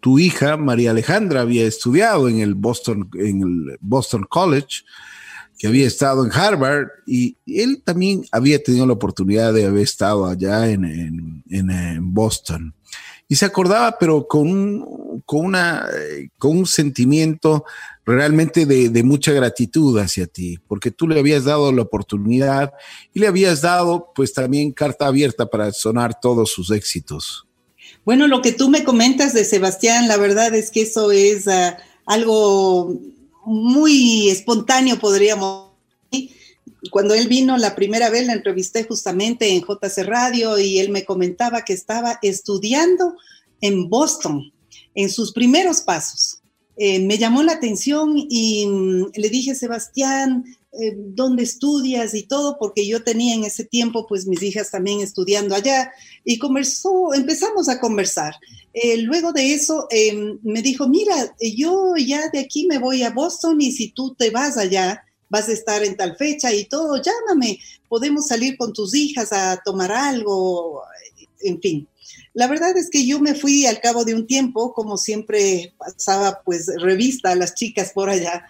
tu hija, María Alejandra, había estudiado en el Boston, en el Boston College, que había estado en Harvard y él también había tenido la oportunidad de haber estado allá en, Boston. Y se acordaba, pero con un, con una, con un sentimiento realmente de, de, mucha gratitud hacia ti, porque tú le habías dado la oportunidad y le habías dado pues también carta abierta para sonar todos sus éxitos. Bueno, lo que tú me comentas de Sebastián, la verdad es que eso es ah, algo muy espontáneo, podríamos cuando él vino la primera vez, la entrevisté justamente en JC Radio y él me comentaba que estaba estudiando en Boston, en sus primeros pasos. Eh, me llamó la atención y mm, le dije, Sebastián, eh, ¿dónde estudias y todo? Porque yo tenía en ese tiempo, pues mis hijas también estudiando allá y conversó, empezamos a conversar. Eh, luego de eso em, me dijo, mira, yo ya de aquí me voy a Boston y si tú te vas allá, vas a estar en tal fecha y todo, llámame, podemos salir con tus hijas a tomar algo, en fin. La verdad es que yo me fui al cabo de un tiempo, como siempre pasaba pues revista a las chicas por allá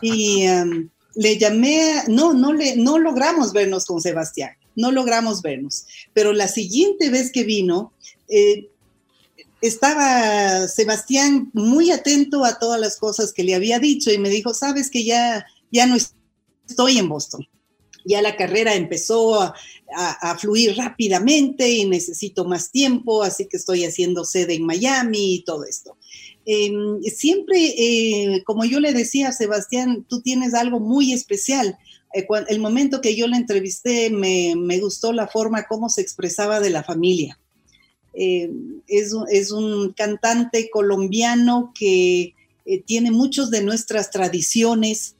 y em, le llamé, no, no, le, no logramos vernos con Sebastián, no logramos vernos, pero la siguiente vez que vino, eh, estaba Sebastián muy atento a todas las cosas que le había dicho y me dijo, sabes que ya, ya no estoy en Boston. Ya la carrera empezó a, fluir rápidamente y necesito más tiempo, así que estoy haciendo sede en Miami y todo esto. Em, siempre, eh, como yo le decía a Sebastián, tú tienes algo muy especial. Eh, el momento que yo la entrevisté, me, me gustó la forma como se expresaba de la familia eh, es, un cantante colombiano que eh, tiene muchos de nuestras tradiciones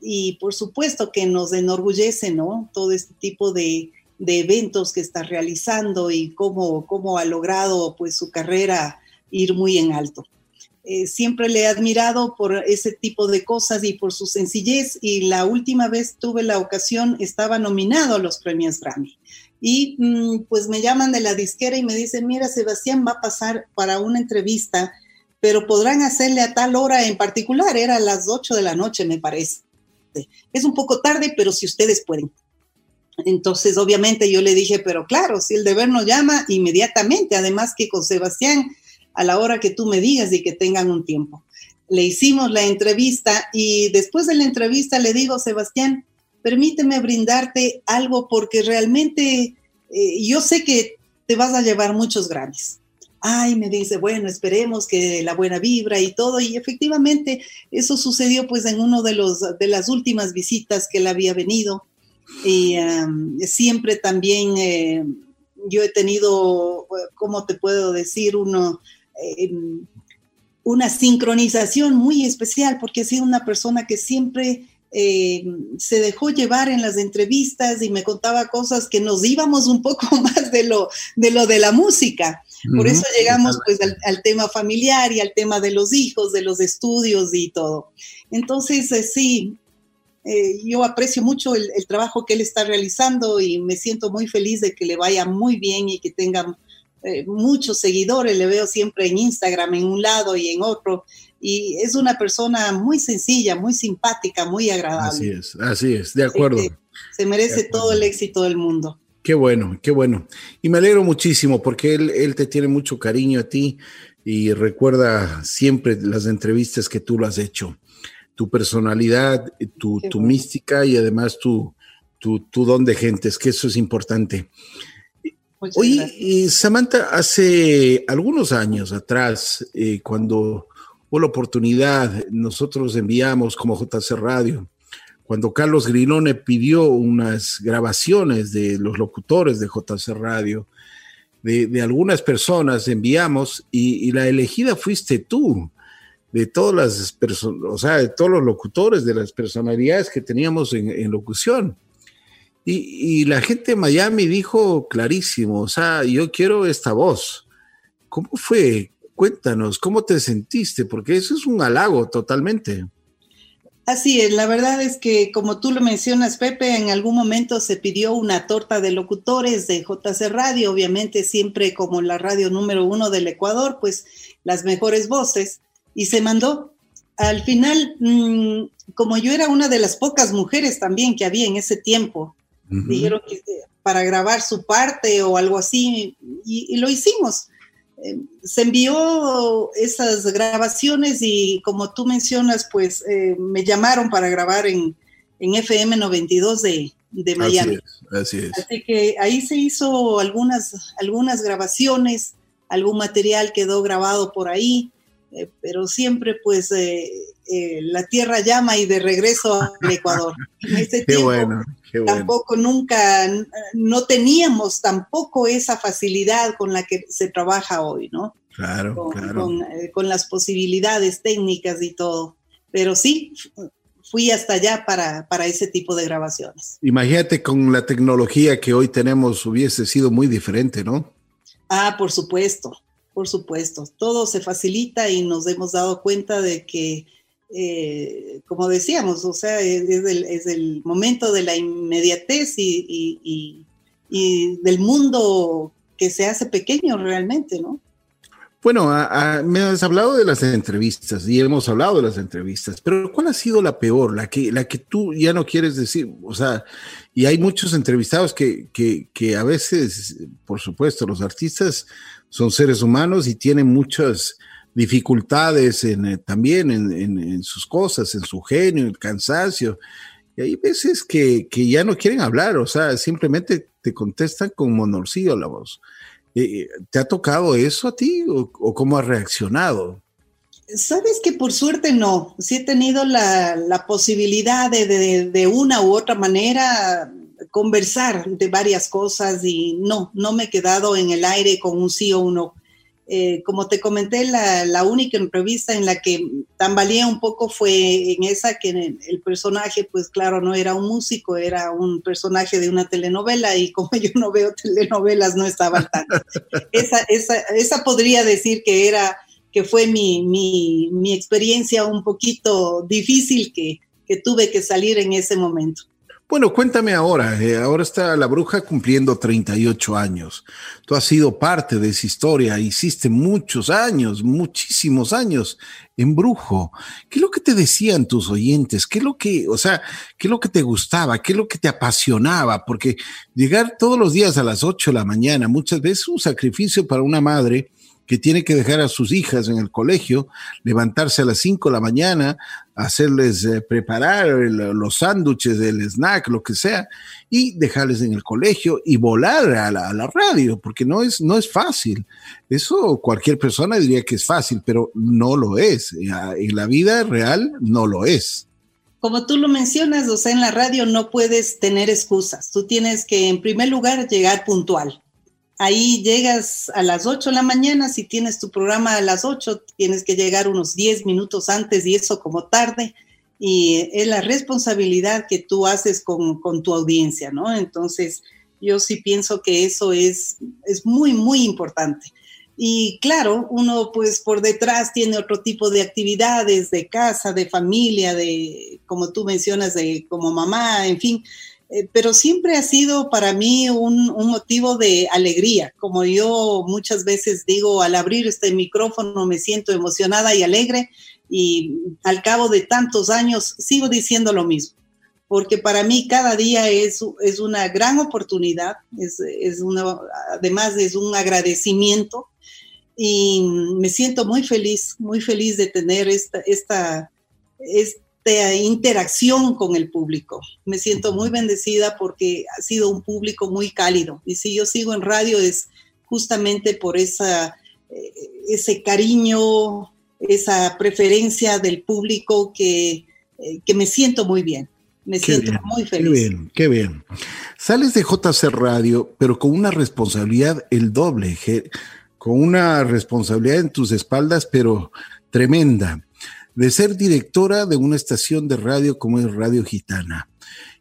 y por supuesto que nos enorgullece, ¿no? Todo este tipo de, eventos que está realizando y cómo, cómo, ha logrado pues su carrera ir muy en alto. siempre le he admirado por ese tipo de cosas y por su sencillez y la última vez tuve la ocasión, estaba nominado a los premios Grammy y mm, pues me llaman de la disquera y me dicen, mira, Sebastián va a pasar para una entrevista, pero podrán hacerle a tal hora en particular, era a las 8 de la noche, me parece. Es un poco tarde, pero si ustedes pueden. Entonces, obviamente yo le dije, pero claro, si el deber nos llama inmediatamente, además que con Sebastián, a la hora que tú me digas y que tengan un tiempo. Le hicimos la entrevista y después de la entrevista le digo, Sebastián, permíteme brindarte algo porque realmente eh, yo sé que te vas a llevar muchos Grammys. Ay, me dice, bueno, esperemos que la buena vibra y todo. Y efectivamente eso sucedió pues en uno de, de las últimas visitas que él había venido. Y siempre también eh, yo he tenido, ¿cómo te puedo decir? Uno, em, una sincronización muy especial porque ha sido una persona que siempre eh, se dejó llevar en las entrevistas y me contaba cosas que nos íbamos un poco más de lo de, lo de la música. Por eso llegamos pues al, tema familiar y al tema de los hijos, de los estudios y todo. Entonces, eh, sí, eh, yo aprecio mucho el, el, trabajo que él está realizando y me siento muy feliz de que le vaya muy bien y que tenga eh, muchos seguidores, le veo siempre en Instagram, en un lado y en otro, y es una persona muy sencilla, muy simpática, muy agradable. Así es, así es, de acuerdo. Se merece todo el éxito del mundo. Qué bueno, qué bueno. Y me alegro muchísimo porque él, él te tiene mucho cariño a ti y recuerda siempre las entrevistas que tú lo has hecho. Tu personalidad, tu, tu mística y además tu, tu, tu, don de gentes, que eso es importante. Oye, Samantha, hace algunos años atrás, eh, cuando hubo la oportunidad, nosotros enviamos como JC Radio, cuando Carlos Grilone pidió unas grabaciones de los locutores de JC Radio, de, algunas personas enviamos y, la elegida fuiste tú, de todas las personas, o sea, de todos los locutores, de las personalidades que teníamos en locución. Y, la gente de Miami dijo clarísimo, o sea, yo quiero esta voz. ¿Cómo fue? Cuéntanos, ¿cómo te sentiste? Porque eso es un halago totalmente. Así es, la verdad es que como tú lo mencionas, Pepe, en algún momento se pidió una torta de locutores de JC Radio, obviamente siempre como la radio número uno del Ecuador, pues las mejores voces, y se mandó. Al final, mm, como yo era una de las pocas mujeres también que había en ese tiempo, dijeron que para grabar su parte o algo así, y, lo hicimos. Eh, se envió esas grabaciones y como tú mencionas, pues eh, me llamaron para grabar en, en FM 92 de, de Miami. Así es, así que ahí se hizo algunas, algunas grabaciones, algún material quedó grabado por ahí, eh, pero siempre pues la tierra llama y de regreso al Ecuador. En ese Qué bueno tampoco nunca, no teníamos tampoco esa facilidad con la que se trabaja hoy, ¿no? Claro, con, claro. Eh, con, las posibilidades técnicas y todo. Pero sí, fui hasta allá para, para ese tipo de grabaciones. Imagínate con la tecnología que hoy tenemos hubiese sido muy diferente, ¿no? Ah, por supuesto, por supuesto. Todo se facilita y nos hemos dado cuenta de que eh, como decíamos, o sea, es, el, momento de la inmediatez y, del mundo que se hace pequeño realmente, ¿no? Bueno, me has hablado de las entrevistas y hemos hablado de las entrevistas, pero ¿cuál ha sido la peor, la que, la que tú ya no quieres decir? O sea, y hay muchos entrevistados que, que, que a veces, por supuesto, los artistas son seres humanos y tienen muchas dificultades eh, también en, sus cosas, en su genio, el cansancio. Y hay veces que, ya no quieren hablar, o sea, simplemente te contestan con monorcillo la voz. Eh, eh, ¿Te ha tocado eso a ti o, cómo has reaccionado? Sabes que por suerte no, sí he tenido la, posibilidad de, de, una u otra manera conversar de varias cosas y no, no me he quedado en el aire con un sí o un. Eh, como te comenté, la, única entrevista en la que tambaleé un poco fue en esa que el, personaje, pues claro, no era un músico, era un personaje de una telenovela y como yo no veo telenovelas, no estaba tan. esa, esa, esa podría decir que era, que fue mi, mi, mi experiencia un poquito difícil que, que tuve que salir en ese momento. Bueno, cuéntame ahora, eh, ahora está la bruja cumpliendo 38 años. Tú has sido parte de esa historia, hiciste muchos años, muchísimos años en brujo. ¿Qué es lo que te decían tus oyentes? ¿Qué es lo que, o sea, qué es lo que te gustaba? ¿Qué es lo que te apasionaba? Porque llegar todos los días a las 8 de la mañana, muchas veces es un sacrificio para una madre que tiene que dejar a sus hijas en el colegio, levantarse a las 5 de la mañana, hacerles eh, preparar los sándwiches, el snack, lo que sea, y dejarles en el colegio y volar a la, radio, porque no es, no es fácil. Eso cualquier persona diría que es fácil, pero no lo es. En la vida real no lo es. Como tú lo mencionas, o sea, en la radio no puedes tener excusas. Tú tienes que, en primer lugar, llegar puntual ahí llegas a las 8 de la mañana, si tienes tu programa a las 8, tienes que llegar unos 10 minutos antes y eso como tarde. Y es la responsabilidad que tú haces con, tu audiencia, ¿no? Entonces, yo sí pienso que eso es, es muy, muy importante. Y claro, uno pues por detrás tiene otro tipo de actividades de casa, de familia, de, como tú mencionas, de como mamá, en fin, eh, pero siempre ha sido para mí un, motivo de alegría. Como yo muchas veces digo, al abrir este micrófono me siento emocionada y alegre y al cabo de tantos años sigo diciendo lo mismo, porque para mí cada día es, es una gran oportunidad, es, es una, además es un agradecimiento y me siento muy feliz, muy feliz de tener esta, esta, esta interacción con el público. Me siento muy bendecida porque ha sido un público muy cálido. Y si yo sigo en radio es justamente por esa, eh, ese cariño, esa preferencia del público que, eh, que me siento muy bien. Me siento muy feliz. Qué bien, qué bien. Sales de JC Radio, pero con una responsabilidad el doble, con una responsabilidad en tus espaldas, pero tremenda de ser directora de una estación de radio como es Radio Gitana.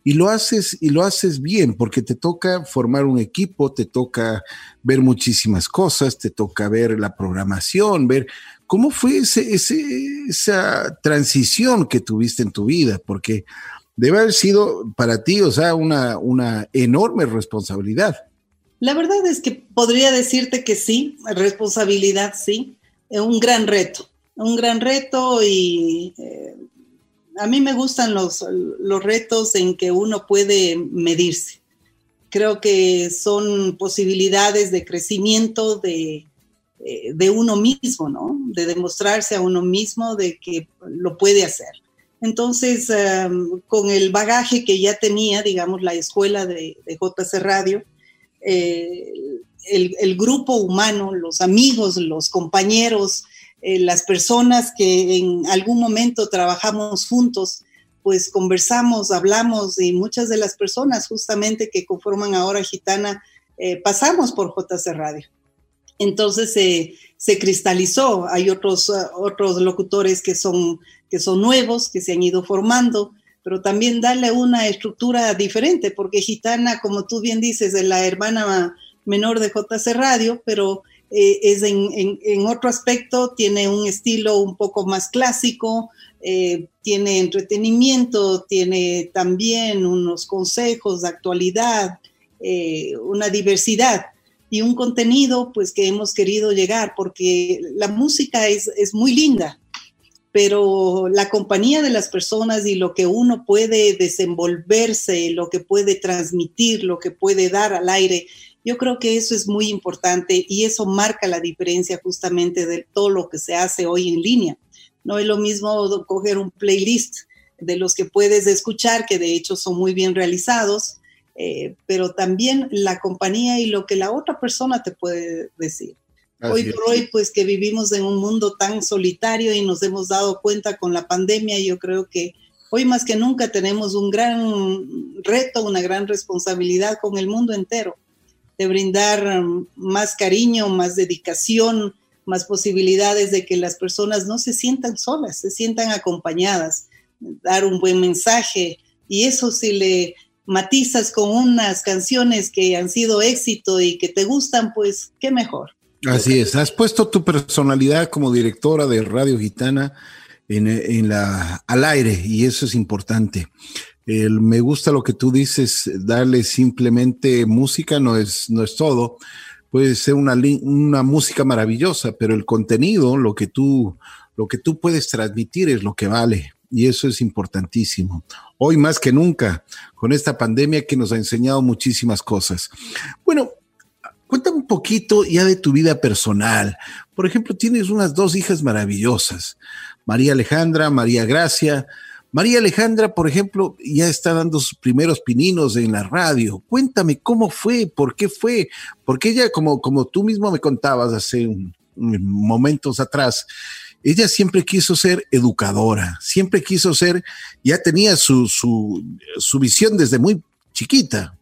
Y lo haces y lo haces bien porque te toca formar un equipo, te toca ver muchísimas cosas, te toca ver la programación, ver cómo fue ese, esa transición que tuviste en tu vida, porque debe haber sido para ti, o sea, una, una enorme responsabilidad. La verdad es que podría decirte que sí, responsabilidad sí, un gran reto un gran reto y eh, a mí me gustan los, los retos en que uno puede medirse. Creo que son posibilidades de crecimiento de, eh, de uno mismo, ¿no? De demostrarse a uno mismo de que lo puede hacer. Entonces, con el bagaje que ya tenía, digamos, la escuela de, de JC Radio, eh, el, el, grupo humano, los amigos, los compañeros, eh, las personas que en algún momento trabajamos juntos, pues conversamos, hablamos y muchas de las personas justamente que conforman ahora Gitana eh, pasamos por JC Radio. Entonces se cristalizó, hay otros, otros locutores que son, que son nuevos, que se han ido formando, pero también darle una estructura diferente, porque Gitana, como tú bien dices, es la hermana menor de JC Radio, pero eh, es en, otro aspecto, tiene un estilo un poco más clásico, eh, tiene entretenimiento, tiene también unos consejos de actualidad, eh, una diversidad y un contenido pues que hemos querido llegar porque la música es, es muy linda, pero la compañía de las personas y lo que uno puede desenvolverse, lo que puede transmitir, lo que puede dar al aire, yo creo que eso es muy importante y eso marca la diferencia justamente de todo lo que se hace hoy en línea. No es lo mismo coger un playlist de los que puedes escuchar, que de hecho son muy bien realizados, eh, pero también la compañía y lo que la otra persona te puede decir. hoy por hoy, pues que vivimos en un mundo tan solitario y nos hemos dado cuenta con la pandemia, yo creo que hoy más que nunca tenemos un gran reto, una gran responsabilidad con el mundo entero de brindar um, más cariño, más dedicación, más posibilidades de que las personas no se sientan solas, se sientan acompañadas, dar un buen mensaje. Y eso si le matizas con unas canciones que han sido éxito y que te gustan, pues qué mejor. Así es, has puesto tu personalidad como directora de Radio Gitana en, la, al aire y eso es importante me gusta lo que tú dices, darle simplemente música no es, no es todo. Puede ser una, una música maravillosa, pero el contenido, lo que, tú, lo que tú puedes transmitir es lo que vale. Y eso es importantísimo. Hoy más que nunca, con esta pandemia que nos ha enseñado muchísimas cosas. Bueno, cuéntame un poquito ya de tu vida personal. Por ejemplo, tienes unas dos hijas maravillosas, María Alejandra, María Gracia. María Alejandra, por ejemplo, ya está dando sus primeros pininos en la radio. Cuéntame cómo fue, por qué fue, porque ella, como, como tú mismo me contabas hace momentos atrás, ella siempre quiso ser educadora, siempre quiso ser, ya tenía su, su, su visión desde muy chiquita.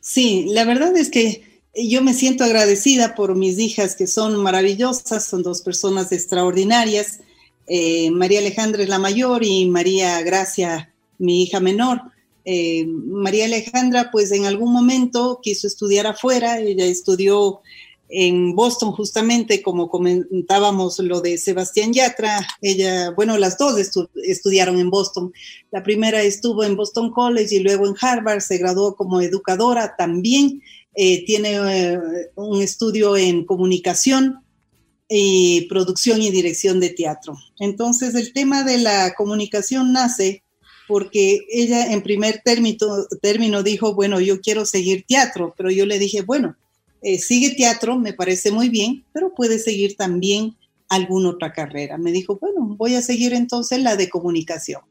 Sí, la verdad es que yo me siento agradecida por mis hijas que son maravillosas, son dos personas extraordinarias eh, María Alejandra es la mayor y María Gracia, mi hija menor. Eh, María Alejandra, pues en algún momento quiso estudiar afuera, ella estudió en Boston justamente, como comentábamos lo de Sebastián Yatra, ella, bueno, las dos estudiaron en Boston. La primera estuvo en Boston College y luego en Harvard, se graduó como educadora también, eh, tiene un estudio en comunicación y producción y dirección de teatro. Entonces, el tema de la comunicación nace porque ella en primer término, término dijo, bueno, yo quiero seguir teatro, pero yo le dije, bueno, eh, sigue teatro, me parece muy bien, pero puede seguir también alguna otra carrera. Me dijo, bueno, voy a seguir entonces la de comunicación.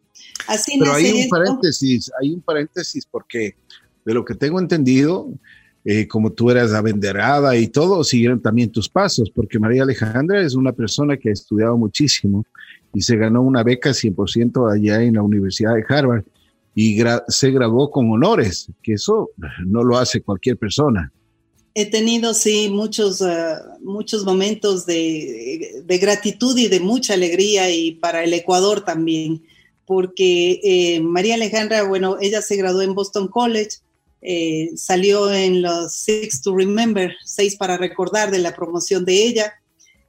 Así pero hay un paréntesis, hay un paréntesis porque de lo que tengo entendido, eh, como tú eras abenderada y todo, siguieron también tus pasos, porque María Alejandra es una persona que ha estudiado muchísimo y se ganó una beca 100% allá en la Universidad de Harvard y se graduó con honores, que eso no lo hace cualquier persona. He tenido, sí, muchos, eh, muchos momentos de, gratitud y de mucha alegría y para el Ecuador también, porque eh, María Alejandra, bueno, ella se graduó en Boston College, eh, salió en los Six to Remember, seis para recordar de la promoción de ella,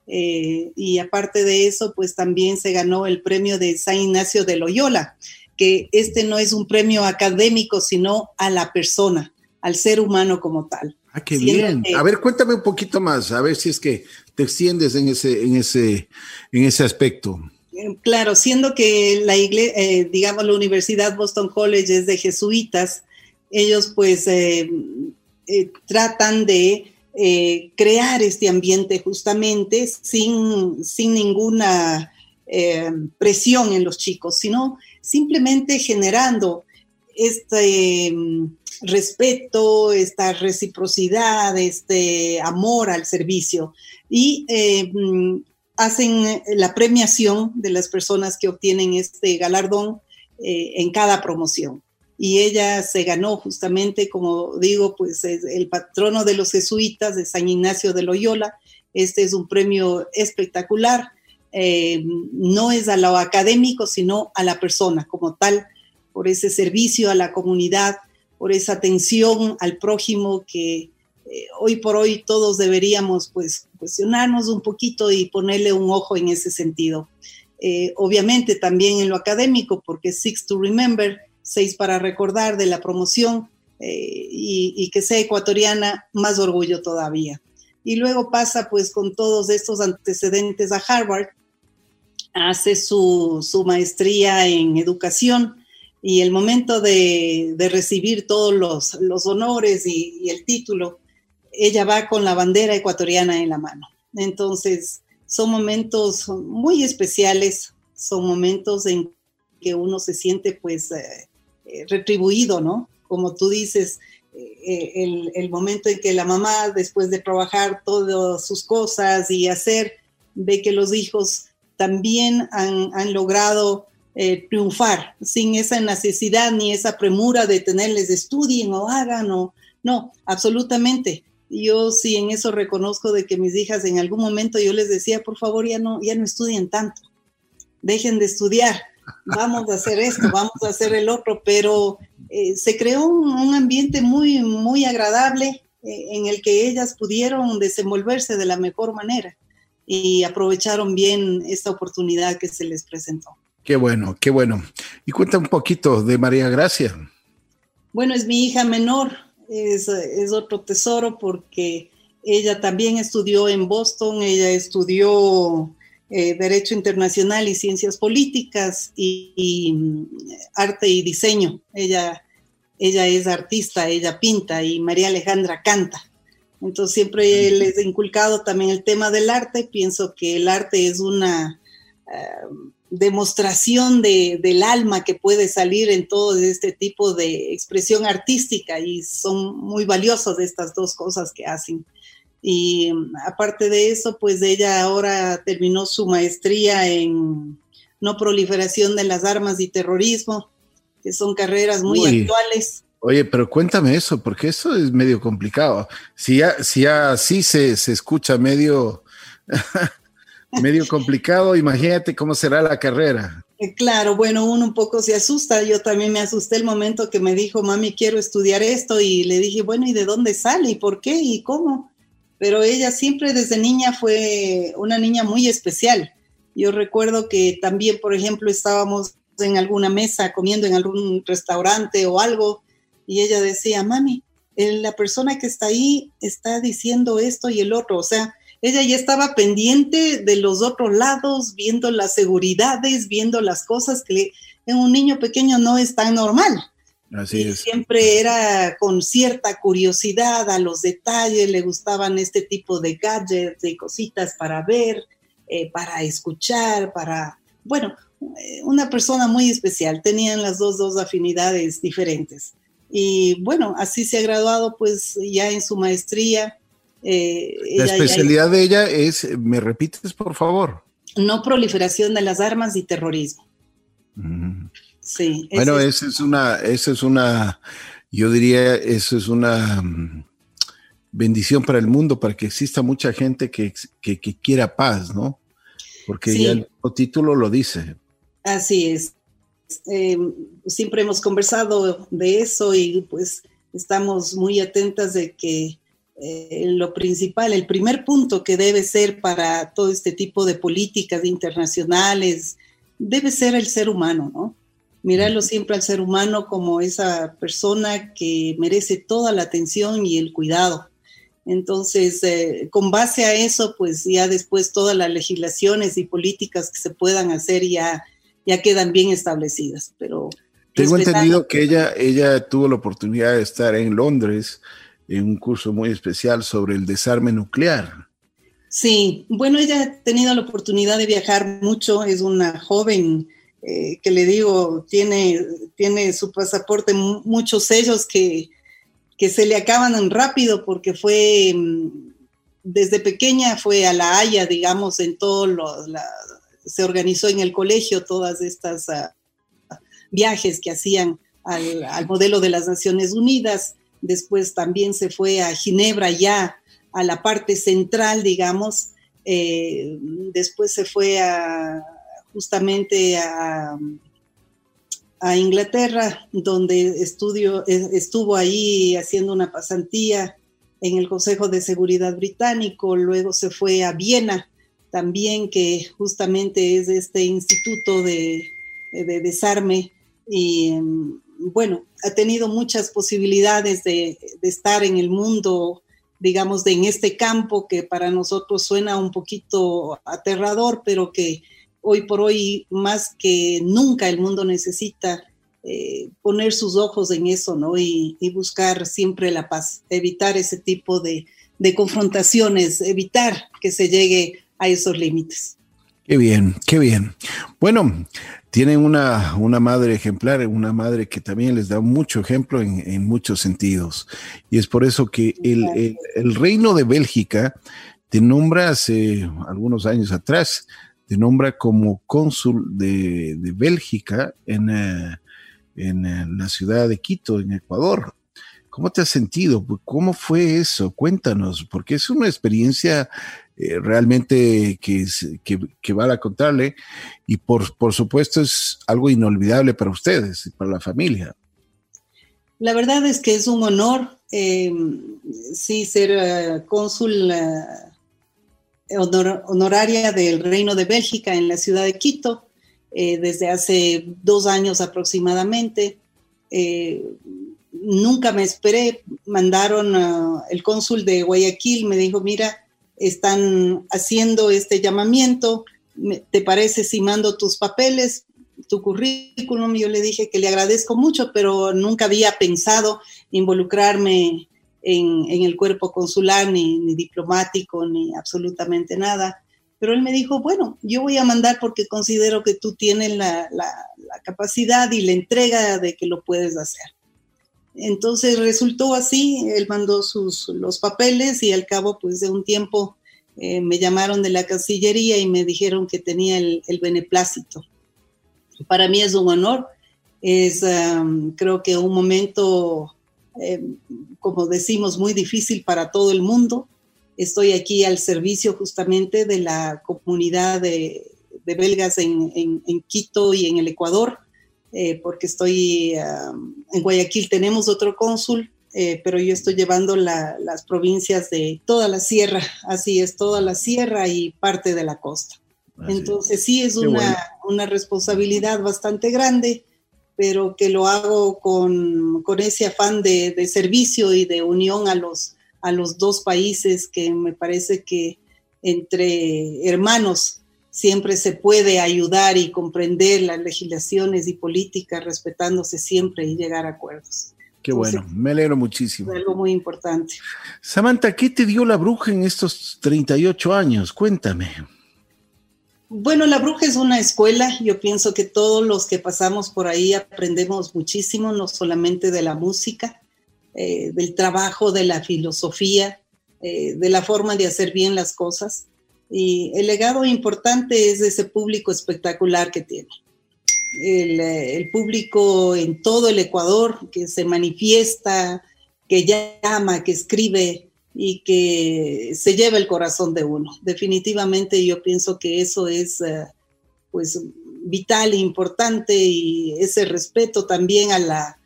y aparte de eso, pues también se ganó el premio de San Ignacio de Loyola, que este no es un premio académico, sino a la persona, al ser humano como tal. Ah, qué bien. a ver, cuéntame un poquito más, a ver si es que te extiendes en ese, en ese, en ese aspecto. Eh, claro, siendo que la iglesia, eh, digamos, la Universidad Boston College es de jesuitas, ellos pues eh, tratan de crear este ambiente justamente sin, sin ninguna presión en los chicos, sino simplemente generando este respeto, esta reciprocidad, este amor al servicio y eh, mm, hacen la premiación de las personas que obtienen este galardón eh, en cada promoción. Y ella se ganó justamente, como digo, pues el patrono de los jesuitas de San Ignacio de Loyola. Este es un premio espectacular. Eh, no es a lo académico, sino a la persona como tal, por ese servicio a la comunidad, por esa atención al prójimo que eh, hoy por hoy todos deberíamos pues cuestionarnos un poquito y ponerle un ojo en ese sentido. Eh, obviamente también en lo académico, porque Six to Remember, seis para recordar de la promoción eh, y, que sea ecuatoriana, más orgullo todavía. Y luego pasa pues con todos estos antecedentes a Harvard, hace su, su maestría en educación, y el momento de, recibir todos los, honores y, el título, ella va con la bandera ecuatoriana en la mano. Entonces, son momentos muy especiales, son momentos en que uno se siente pues eh, eh, retribuido, ¿no? Como tú dices, eh, el, momento en que la mamá, después de trabajar todas sus cosas y hacer, ve que los hijos también han, logrado eh, triunfar sin esa necesidad ni esa premura de tenerles estudien o hagan o no, absolutamente. Yo sí en eso reconozco de que mis hijas en algún momento yo les decía, por favor, ya no, ya no estudien tanto, dejen de estudiar, vamos a hacer esto, vamos a hacer el otro, pero eh, se creó un, ambiente muy, muy agradable eh, en el que ellas pudieron desenvolverse de la mejor manera y aprovecharon bien esta oportunidad que se les presentó. Qué bueno, qué bueno. Y cuenta un poquito de María Gracia. Bueno, es mi hija menor, es, otro tesoro porque ella también estudió en Boston, ella estudió eh, Derecho Internacional y Ciencias Políticas y, mm, Arte y Diseño. Ella, ella es artista, ella pinta y María Alejandra canta. Entonces siempre les he inculcado también el tema del arte. Pienso que el arte es una... Eh, demostración de, del alma que puede salir en todo este tipo de expresión artística y son muy valiosas estas dos cosas que hacen. Y mm, aparte de eso, pues ella ahora terminó su maestría en no proliferación de las armas y terrorismo, que son carreras muy actuales. Oye, pero cuéntame eso, porque eso es medio complicado. Si ya, si así se, se escucha medio medio complicado, imagínate cómo será la carrera. Eh, claro, bueno, uno un poco se asusta, yo también me asusté el momento que me dijo, mami, quiero estudiar esto y le dije, bueno, ¿y de dónde sale? ¿Y por qué? ¿Y cómo? Pero ella siempre desde niña fue una niña muy especial. Yo recuerdo que también, por ejemplo, estábamos en alguna mesa comiendo en algún restaurante o algo y ella decía, mami, la persona que está ahí está diciendo esto y el otro. O sea, ella ya estaba pendiente de los otros lados, viendo las seguridades, viendo las cosas que en un niño pequeño no es tan normal. Así es. Siempre era con cierta curiosidad a los detalles, le gustaban este tipo de gadgets, de cositas para ver, eh, para escuchar, para, bueno, eh, una persona muy especial. Tenían las dos, dos afinidades diferentes. Y bueno, así se ha graduado pues ya en su maestría. Eh, la especialidad de ella es, ¿me repites por favor? No proliferación de las armas y terrorismo. Sí. Bueno, esa es una, esa es una, yo diría, eso es una mm, bendición para el mundo, para que exista mucha gente que, que, quiera paz, ¿no? Porque ya el título lo dice. Así es. Eh, siempre hemos conversado de eso y pues estamos muy atentas de que eh, lo principal, el primer punto que debe ser para todo este tipo de políticas internacionales, debe ser el ser humano, ¿no? Mirarlo siempre al ser humano como esa persona que merece toda la atención y el cuidado. Entonces, eh, con base a eso, pues ya después todas las legislaciones y políticas que se puedan hacer ya, ya quedan bien establecidas. Pero tengo entendido que ella, ella tuvo la oportunidad de estar en Londres en un curso muy especial sobre el desarme nuclear. Sí, bueno, ella ha tenido la oportunidad de viajar mucho, es una joven eh, que le digo, tiene, tiene su pasaporte muchos sellos que, que se le acaban rápido porque fue, mm, desde pequeña fue a La Haya, digamos, en todo lo, se organizó en el colegio todas estas ah, viajes que hacían al, modelo de las Naciones Unidas. Después también se fue a Ginebra ya, a la parte central, digamos. Eh, después se fue a, justamente a, Inglaterra, donde estudio, estuvo ahí haciendo una pasantía en el Consejo de Seguridad británico, luego se fue a Viena también, que justamente es este instituto de, desarme y bueno, ha tenido muchas posibilidades de, de, estar en el mundo, digamos, de, en este campo que para nosotros suena un poquito aterrador, pero que hoy por hoy más que nunca el mundo necesita eh, poner sus ojos en eso, ¿no? Y, buscar siempre la paz, evitar ese tipo de, confrontaciones, evitar que se llegue a esos límites. Qué bien, qué bien. Bueno, tienen una, una, madre ejemplar, una madre que también les da mucho ejemplo en, muchos sentidos. Y es por eso que el, el, reino de Bélgica te nombra hace algunos años atrás te nombra como cónsul de, Bélgica en, eh, en, eh, la ciudad de Quito, en Ecuador. ¿Cómo te has sentido? ¿Cómo fue eso? Cuéntanos, porque es una experiencia eh, realmente que, que, vale a contarle y por, por supuesto es algo inolvidable para ustedes y para la familia. La verdad es que es un honor, sí, ser cónsul honoraria del Reino de Bélgica en la ciudad de Quito eh, desde hace dos años aproximadamente. Eh, nunca me esperé, mandaron el cónsul de Guayaquil, me dijo, mira, están haciendo este llamamiento, ¿te parece si mando tus papeles, tu currículum? Yo le dije que le agradezco mucho, pero nunca había pensado involucrarme en, el cuerpo consular, ni, diplomático, ni absolutamente nada. Pero él me dijo, bueno, yo voy a mandar porque considero que tú tienes la, capacidad y la entrega de que lo puedes hacer. Entonces resultó así, él mandó sus, los papeles y al cabo pues de un tiempo eh, me llamaron de la Cancillería y me dijeron que tenía el, beneplácito. Para mí es un honor, es creo que un momento eh, como decimos, muy difícil para todo el mundo. Estoy aquí al servicio justamente de la comunidad de, belgas en, Quito y en el Ecuador, eh, porque estoy en Guayaquil, tenemos otro cónsul eh, pero yo estoy llevando las provincias de toda la sierra, así es, toda la sierra y parte de la costa. Entonces sí es una, una, responsabilidad bastante grande, pero que lo hago con, con ese afán de, de, servicio y de unión a los, a los dos países que me parece que entre hermanos siempre se puede ayudar y comprender las legislaciones y políticas respetándose siempre y llegar a acuerdos. Qué bueno, me alegro muchísimo. algo muy importante. Samantha, ¿qué te dio la bruja en estos 38 años? Cuéntame. Bueno, la bruja es una escuela. Yo pienso que todos los que pasamos por ahí aprendemos muchísimo, no solamente de la música, eh, del trabajo, de la filosofía, eh, de la forma de hacer bien las cosas. Y el legado importante es ese público espectacular que tiene. Eh, el, público en todo el Ecuador que se manifiesta, que llama, que escribe y que se lleva el corazón de uno. Definitivamente yo pienso que eso es eh, pues vital e importante y ese respeto también a la,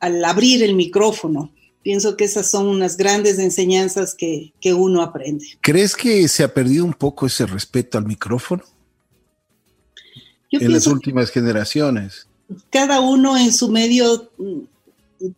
al abrir el micrófono pienso que esas son unas grandes enseñanzas que, uno aprende. ¿Crees que se ha perdido un poco ese respeto al micrófono? en las últimas generaciones. Cada uno en su medio mm,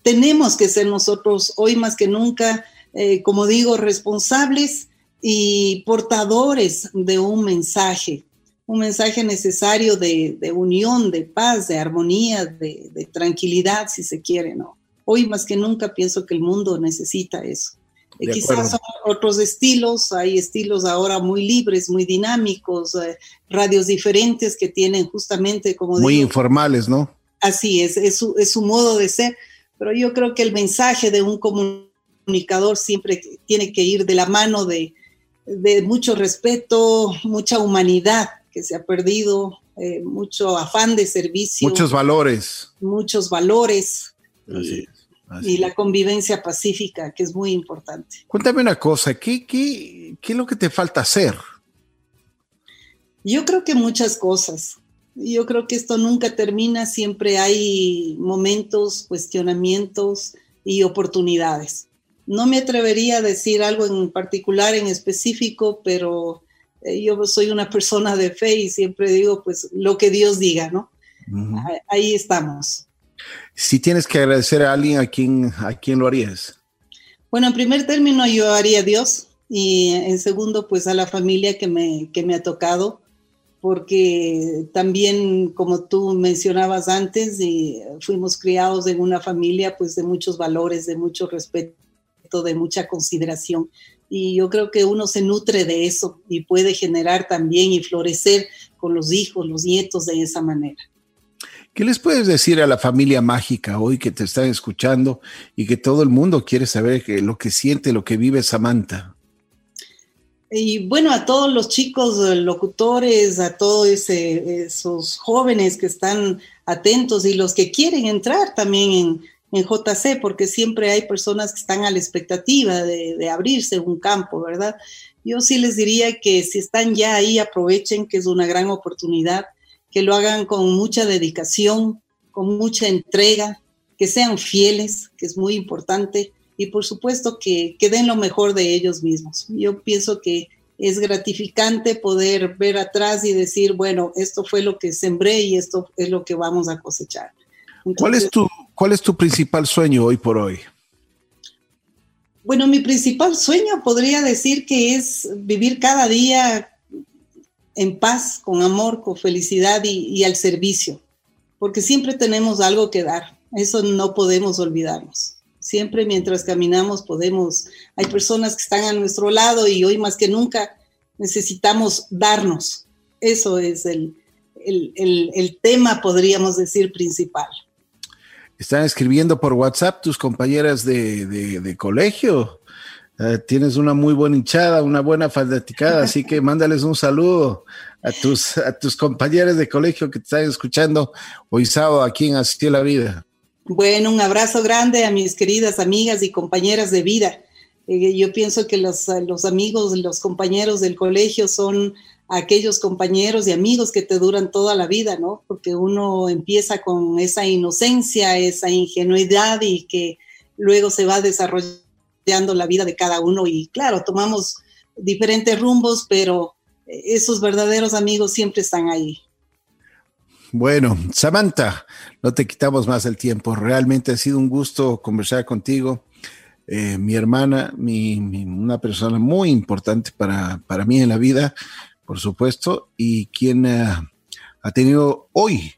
tenemos que ser nosotros hoy más que nunca, eh, como digo, responsables y portadores de un mensaje, un mensaje necesario de, unión, de paz, de armonía, de, de tranquilidad, si se quiere, ¿no? Hoy más que nunca pienso que el mundo necesita eso. Eh, quizás son otros estilos, hay estilos ahora muy libres, muy dinámicos, eh, radios diferentes que tienen justamente como... Muy informales, ¿no? Así es, es su, es su modo de ser, pero yo creo que el mensaje de un comunicador siempre tiene que ir de la mano de, de mucho respeto, mucha humanidad que se ha perdido, eh, mucho afán de servicio. Muchos valores. Muchos valores. Así y la convivencia pacífica, que es muy importante. Cuéntame una cosa, ¿qué, qué, qué es lo que te falta hacer? Yo creo que muchas cosas. Yo creo que esto nunca termina, siempre hay momentos, cuestionamientos y oportunidades. No me atrevería a decir algo en particular, en específico, pero eh, yo soy una persona de fe y siempre digo, pues, lo que Dios diga, ¿no? Ahí estamos. Si tienes que agradecer a alguien, ¿a quién, a quién lo harías? Bueno, en primer término yo haría a Dios y en segundo pues a la familia que me, que me ha tocado, porque también como tú mencionabas antes, y fuimos criados en una familia pues de muchos valores, de mucho respeto, de mucha consideración. Y yo creo que uno se nutre de eso y puede generar también y florecer con los hijos, los nietos de esa manera. ¿Qué les puedes decir a la familia mágica hoy que te están escuchando y que todo el mundo quiere saber lo que siente, lo que vive Samantha? Y bueno, a todos los chicos locutores, a todos esos jóvenes que están atentos y los que quieren entrar también en, en JC, porque siempre hay personas que están a la expectativa de, de abrirse un campo, ¿verdad? Yo sí les diría que si están ya ahí, aprovechen, que es una gran oportunidad que lo hagan con mucha dedicación, con mucha entrega, que sean fieles, que es muy importante, y por supuesto que, que den lo mejor de ellos mismos. Yo pienso que es gratificante poder ver atrás y decir, bueno, esto fue lo que sembré y esto es lo que vamos a cosechar. ¿Cuál, es tu, ¿Cuál es tu principal sueño hoy por hoy? Bueno, mi principal sueño podría decir que es vivir cada día en paz, con amor, con felicidad y, al servicio, porque siempre tenemos algo que dar, eso no podemos olvidarnos. Siempre mientras caminamos podemos, hay personas que están a nuestro lado y hoy más que nunca necesitamos darnos. Eso es el, el, tema, podríamos decir, principal. Están escribiendo por WhatsApp tus compañeras de, de colegio. Eh, tienes una muy buena hinchada, una buena fanaticada, así que mándales un saludo a tus, a tus compañeros de colegio que te están escuchando hoy sábado aquí en Así la Vida. Bueno, un abrazo grande a mis queridas amigas y compañeras de vida. Eh, yo pienso que los, los amigos, los compañeros del colegio son aquellos compañeros y amigos que te duran toda la vida, ¿no? Porque uno empieza con esa inocencia, esa ingenuidad y que luego se va desarrollando la vida de cada uno y claro, tomamos diferentes rumbos, pero esos verdaderos amigos siempre están ahí. Bueno, Samantha, no te quitamos más el tiempo. Realmente ha sido un gusto conversar contigo. Eh, mi hermana, mi, una persona muy importante para, para, mí en la vida, por supuesto, y quien eh, ha tenido hoy,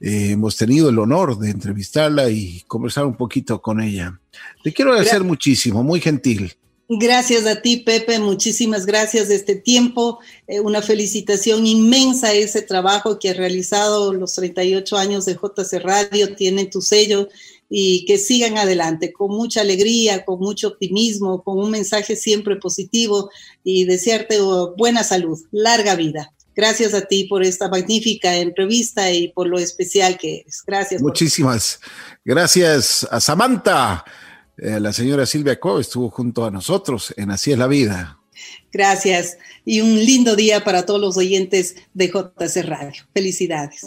eh, hemos tenido el honor de entrevistarla y conversar un poquito con ella. Te quiero agradecer muchísimo, muy gentil. Gracias a ti, Pepe. Muchísimas gracias de este tiempo. Eh, una felicitación inmensa a ese trabajo que ha realizado los 38 años de JC Radio. Tienen tu sello y que sigan adelante con mucha alegría, con mucho optimismo, con un mensaje siempre positivo y desearte buena salud, larga vida. Gracias a ti por esta magnífica entrevista y por lo especial que eres. Gracias. Muchísimas gracias a Samantha. Eh, la señora Silvia Co estuvo junto a nosotros en Así es la vida. Gracias y un lindo día para todos los oyentes de JC Radio. Felicidades.